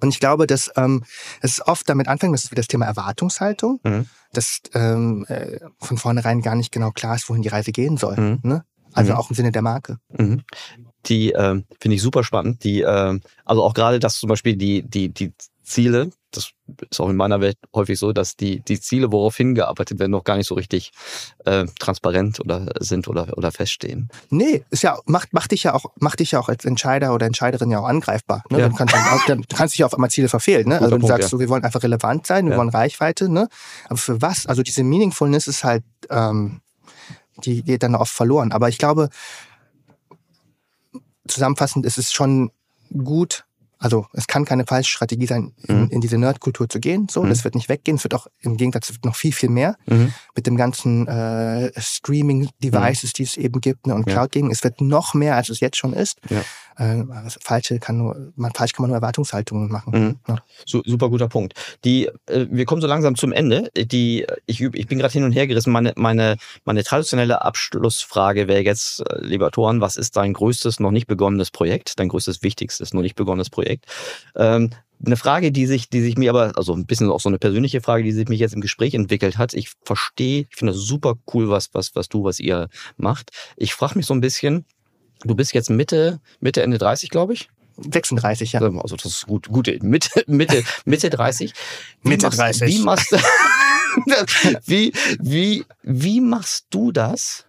[SPEAKER 3] Und ich glaube, dass ähm, es oft damit anfängt, das ist wieder das Thema Erwartungshaltung,
[SPEAKER 1] Mhm.
[SPEAKER 3] dass ähm, äh, von vornherein gar nicht genau klar ist, wohin die Reise gehen soll.
[SPEAKER 1] Mhm.
[SPEAKER 3] Ne? Also
[SPEAKER 1] Mhm.
[SPEAKER 3] auch im Sinne der Marke.
[SPEAKER 1] Mhm. Die ähm, finde ich super spannend. Die, ähm, also auch gerade, dass zum Beispiel die, die, die Ziele, das ist auch in meiner Welt häufig so, dass die, die Ziele, worauf hingearbeitet werden, noch gar nicht so richtig äh, transparent oder sind oder, oder feststehen.
[SPEAKER 3] Nee, ist ja, macht, macht dich ja auch, macht dich ja auch als Entscheider oder Entscheiderin ja auch angreifbar. Ne?
[SPEAKER 1] Ja.
[SPEAKER 3] Du kannst, dann dann du kannst dich ja auf einmal Ziele verfehlen. Ne? Also wenn du
[SPEAKER 1] Punkt,
[SPEAKER 3] sagst,
[SPEAKER 1] ja.
[SPEAKER 3] so, wir wollen einfach relevant sein, wir
[SPEAKER 1] Ja.
[SPEAKER 3] wollen Reichweite, ne? Aber für was? Also diese Meaningfulness ist halt, ähm, die geht dann oft verloren. Aber ich glaube, zusammenfassend ist es schon gut, also es kann keine falsche Strategie sein, in,
[SPEAKER 1] Mhm.
[SPEAKER 3] in diese Nerdkultur zu gehen. So,
[SPEAKER 1] Mhm.
[SPEAKER 3] das wird nicht weggehen. Es wird auch im Gegensatz noch viel, viel mehr
[SPEAKER 1] Mhm.
[SPEAKER 3] mit dem ganzen äh, Streaming-Devices, die es eben gibt, ne, und
[SPEAKER 1] Ja.
[SPEAKER 3] Cloud Gaming. Es wird noch mehr, als es jetzt schon ist.
[SPEAKER 1] Ja.
[SPEAKER 3] Äh, Falsche kann nur, man, falsch kann man nur Erwartungshaltungen machen.
[SPEAKER 1] Mhm.
[SPEAKER 3] Ja.
[SPEAKER 1] Su super guter Punkt. Die, äh, wir kommen so langsam zum Ende. Die, ich, ich bin gerade hin und her gerissen. Meine, meine, meine traditionelle Abschlussfrage wäre jetzt, äh, lieber Thoran, was ist dein größtes noch nicht begonnenes Projekt? Dein größtes, wichtigstes noch nicht begonnenes Projekt? Ähm, eine Frage, die sich, die sich mir aber, also ein bisschen auch so eine persönliche Frage, die sich mich jetzt im Gespräch entwickelt hat. Ich verstehe, ich finde das super cool, was, was, was du, was ihr macht. Ich frage mich so ein bisschen, du bist jetzt Mitte, Mitte, Ende 30, glaube ich.
[SPEAKER 3] 36, ja.
[SPEAKER 1] Also das ist gut, gute Mitte, Mitte, Mitte 30. Wie
[SPEAKER 3] Mitte
[SPEAKER 1] machst,
[SPEAKER 3] 30.
[SPEAKER 1] Wie machst, wie, wie, wie machst du das,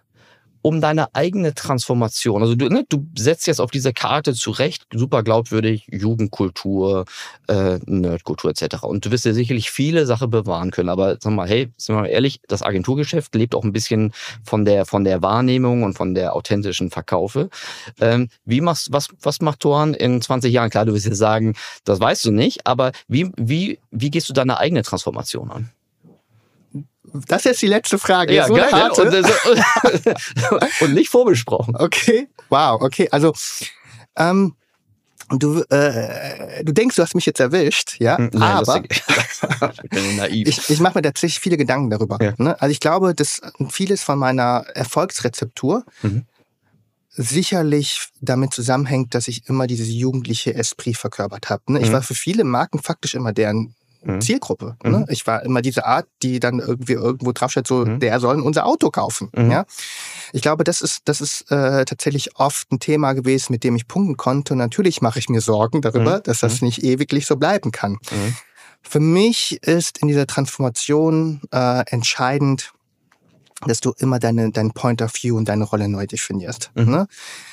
[SPEAKER 1] um deine eigene Transformation? Also du, ne, du setzt jetzt auf diese Karte zurecht, super glaubwürdig, Jugendkultur, äh, Nerdkultur etc. Und du wirst dir sicherlich viele Sachen bewahren können. Aber sag mal, hey, sind wir mal ehrlich, das Agenturgeschäft lebt auch ein bisschen von der von der Wahrnehmung und von der authentischen Verkaufe. Ähm, wie machst, was, was macht Toran in 20 Jahren? Klar, du wirst jetzt sagen, das weißt du nicht, aber wie, wie, wie gehst du deine eigene Transformation an?
[SPEAKER 3] Das ist jetzt die letzte Frage.
[SPEAKER 1] Ja,
[SPEAKER 3] so
[SPEAKER 1] geil. Und, und nicht vorbesprochen.
[SPEAKER 3] Okay, wow, okay. Also, ähm, du, äh, du denkst, du hast mich jetzt erwischt, ja,
[SPEAKER 1] Hm, Nein,
[SPEAKER 3] aber
[SPEAKER 1] ich
[SPEAKER 3] ich, ich mache mir tatsächlich viele Gedanken darüber.
[SPEAKER 1] Ja.
[SPEAKER 3] Ne? Also ich glaube, dass vieles von meiner Erfolgsrezeptur
[SPEAKER 1] Mhm.
[SPEAKER 3] sicherlich damit zusammenhängt, dass ich immer dieses jugendliche Esprit verkörpert habe. Ne? Ich
[SPEAKER 1] Mhm.
[SPEAKER 3] war für viele Marken faktisch immer deren mhm. Zielgruppe. Ne? Mhm. Ich war immer diese Art, die dann irgendwie irgendwo draufsteht, so, mhm. der soll unser Auto kaufen. Mhm. Ja? Ich glaube, das ist, das ist äh, tatsächlich oft ein Thema gewesen, mit dem ich punkten konnte. Und natürlich mache ich mir Sorgen darüber, mhm. dass das nicht ewiglich so bleiben kann. Für mich ist in dieser Transformation äh, entscheidend, dass du immer deine, dein Point of View und deine Rolle neu definierst. Ne?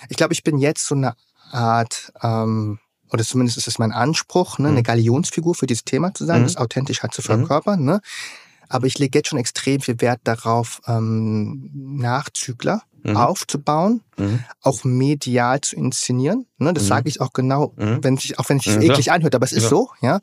[SPEAKER 3] Ich glaube, ich bin jetzt so eine Art, ähm, oder zumindest ist es mein Anspruch, ne, mhm. eine Galionsfigur für dieses Thema zu sein, mhm. das authentisch halt zu mhm. verkörpern. Ne? Aber ich lege jetzt schon extrem viel Wert darauf, ähm, Nachzügler mhm. aufzubauen, mhm. auch medial zu inszenieren. Ne, das mhm. sage ich auch genau, mhm. wenn sich, auch wenn es sich mhm. eklig anhört, aber es ist so, ja.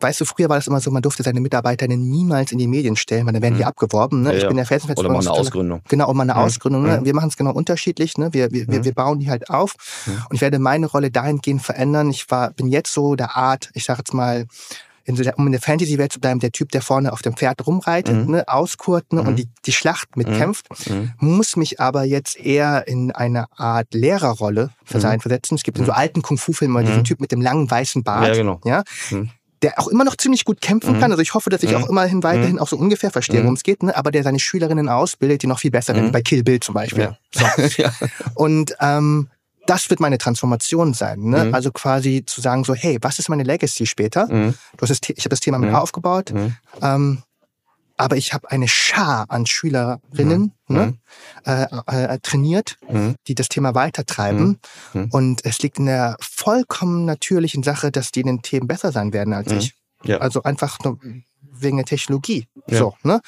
[SPEAKER 3] Weißt du, früher war das immer so, man durfte seine Mitarbeiterinnen niemals in die Medien stellen, weil dann werden die mhm. abgeworben. Ne? Ja,
[SPEAKER 1] ich bin der felsenfest
[SPEAKER 3] Oder
[SPEAKER 1] mal eine Ausgründung.
[SPEAKER 3] Genau, um eine Ausgründung. Ne? Wir machen es genau unterschiedlich. Ne? Wir, wir, wir, wir bauen die halt auf. Und ich werde meine Rolle dahingehend verändern. Ich war, bin jetzt so der Art, ich sage jetzt mal, in der, um in der Fantasy-Welt zu bleiben, der Typ, der vorne auf dem Pferd rumreitet, mhm. ne, auskurt ne, mhm. und die, die Schlacht mitkämpft, mhm. muss mich aber jetzt eher in eine Art Lehrerrolle mhm. versetzen. Es gibt in so mhm. alten Kung-Fu-Filmen mal diesen mhm. Typ mit dem langen weißen Bart. Ja, genau. Ja? der auch immer noch ziemlich gut kämpfen kann. Also ich hoffe, dass ich auch immerhin weiterhin auch so ungefähr verstehe, worum es geht, ne? aber der seine Schülerinnen ausbildet, die noch viel besser werden, bei Kill Bill zum Beispiel. Ja. So. ja. Und ähm, das wird meine Transformation sein. Ne? Mhm. Also quasi zu sagen so, hey, was ist meine Legacy später? Mhm. Du hast das, ich habe das Thema mit mhm. aufgebaut, mhm. ähm, aber ich habe eine Schar an Schülerinnen mhm. ne? Mhm. Äh, äh, trainiert, die das Thema weitertreiben. Und es liegt in der vollkommen natürlichen Sache, dass die in den Themen besser sein werden als ich. Ja. Also einfach nur wegen der Technologie. Ja. So, ne?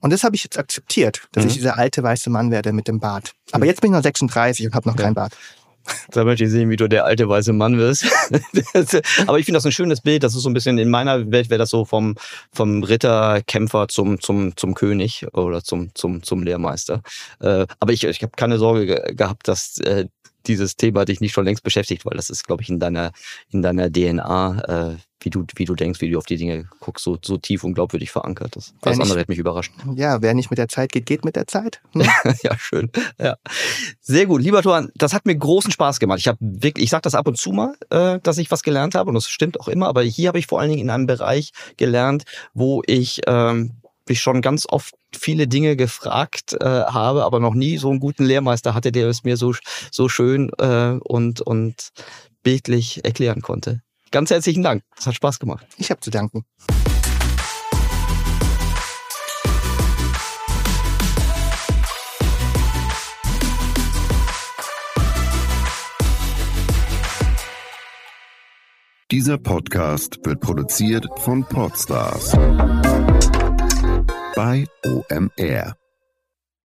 [SPEAKER 3] Und das habe ich jetzt akzeptiert, dass ich dieser alte weiße Mann werde mit dem Bart. Aber jetzt bin ich noch 36 und habe noch ja. kein Bart.
[SPEAKER 1] Da möchte ich sehen, wie du der alte weiße Mann wirst. Aber ich finde das ein schönes Bild. Das ist so ein bisschen in meiner Welt wäre das so vom vom Ritterkämpfer zum zum zum König oder zum zum zum Lehrmeister. Äh, aber ich ich habe keine Sorge gehabt, dass äh, dieses Thema dich nicht schon längst beschäftigt, weil das ist, glaube ich, in deiner in deiner DNA äh, wie du, wie du denkst, wie du auf die Dinge guckst, so, so tief und glaubwürdig verankert ist. Alles andere hätte mich überrascht.
[SPEAKER 3] Ja, wer nicht mit der Zeit geht, geht mit der Zeit. Hm?
[SPEAKER 1] ja, schön. Ja. Sehr gut. Lieber Toran, das hat mir großen Spaß gemacht. Ich habe wirklich, ich sage das ab und zu mal, äh, dass ich was gelernt habe und das stimmt auch immer, aber hier habe ich vor allen Dingen in einem Bereich gelernt, wo ich ähm, mich schon ganz oft viele Dinge gefragt äh, habe, aber noch nie so einen guten Lehrmeister hatte, der es mir so, so schön äh, und, und bildlich erklären konnte. Ganz herzlichen Dank. Es hat Spaß gemacht.
[SPEAKER 3] Ich habe zu danken.
[SPEAKER 2] Dieser Podcast wird produziert von Podstars bei OMR.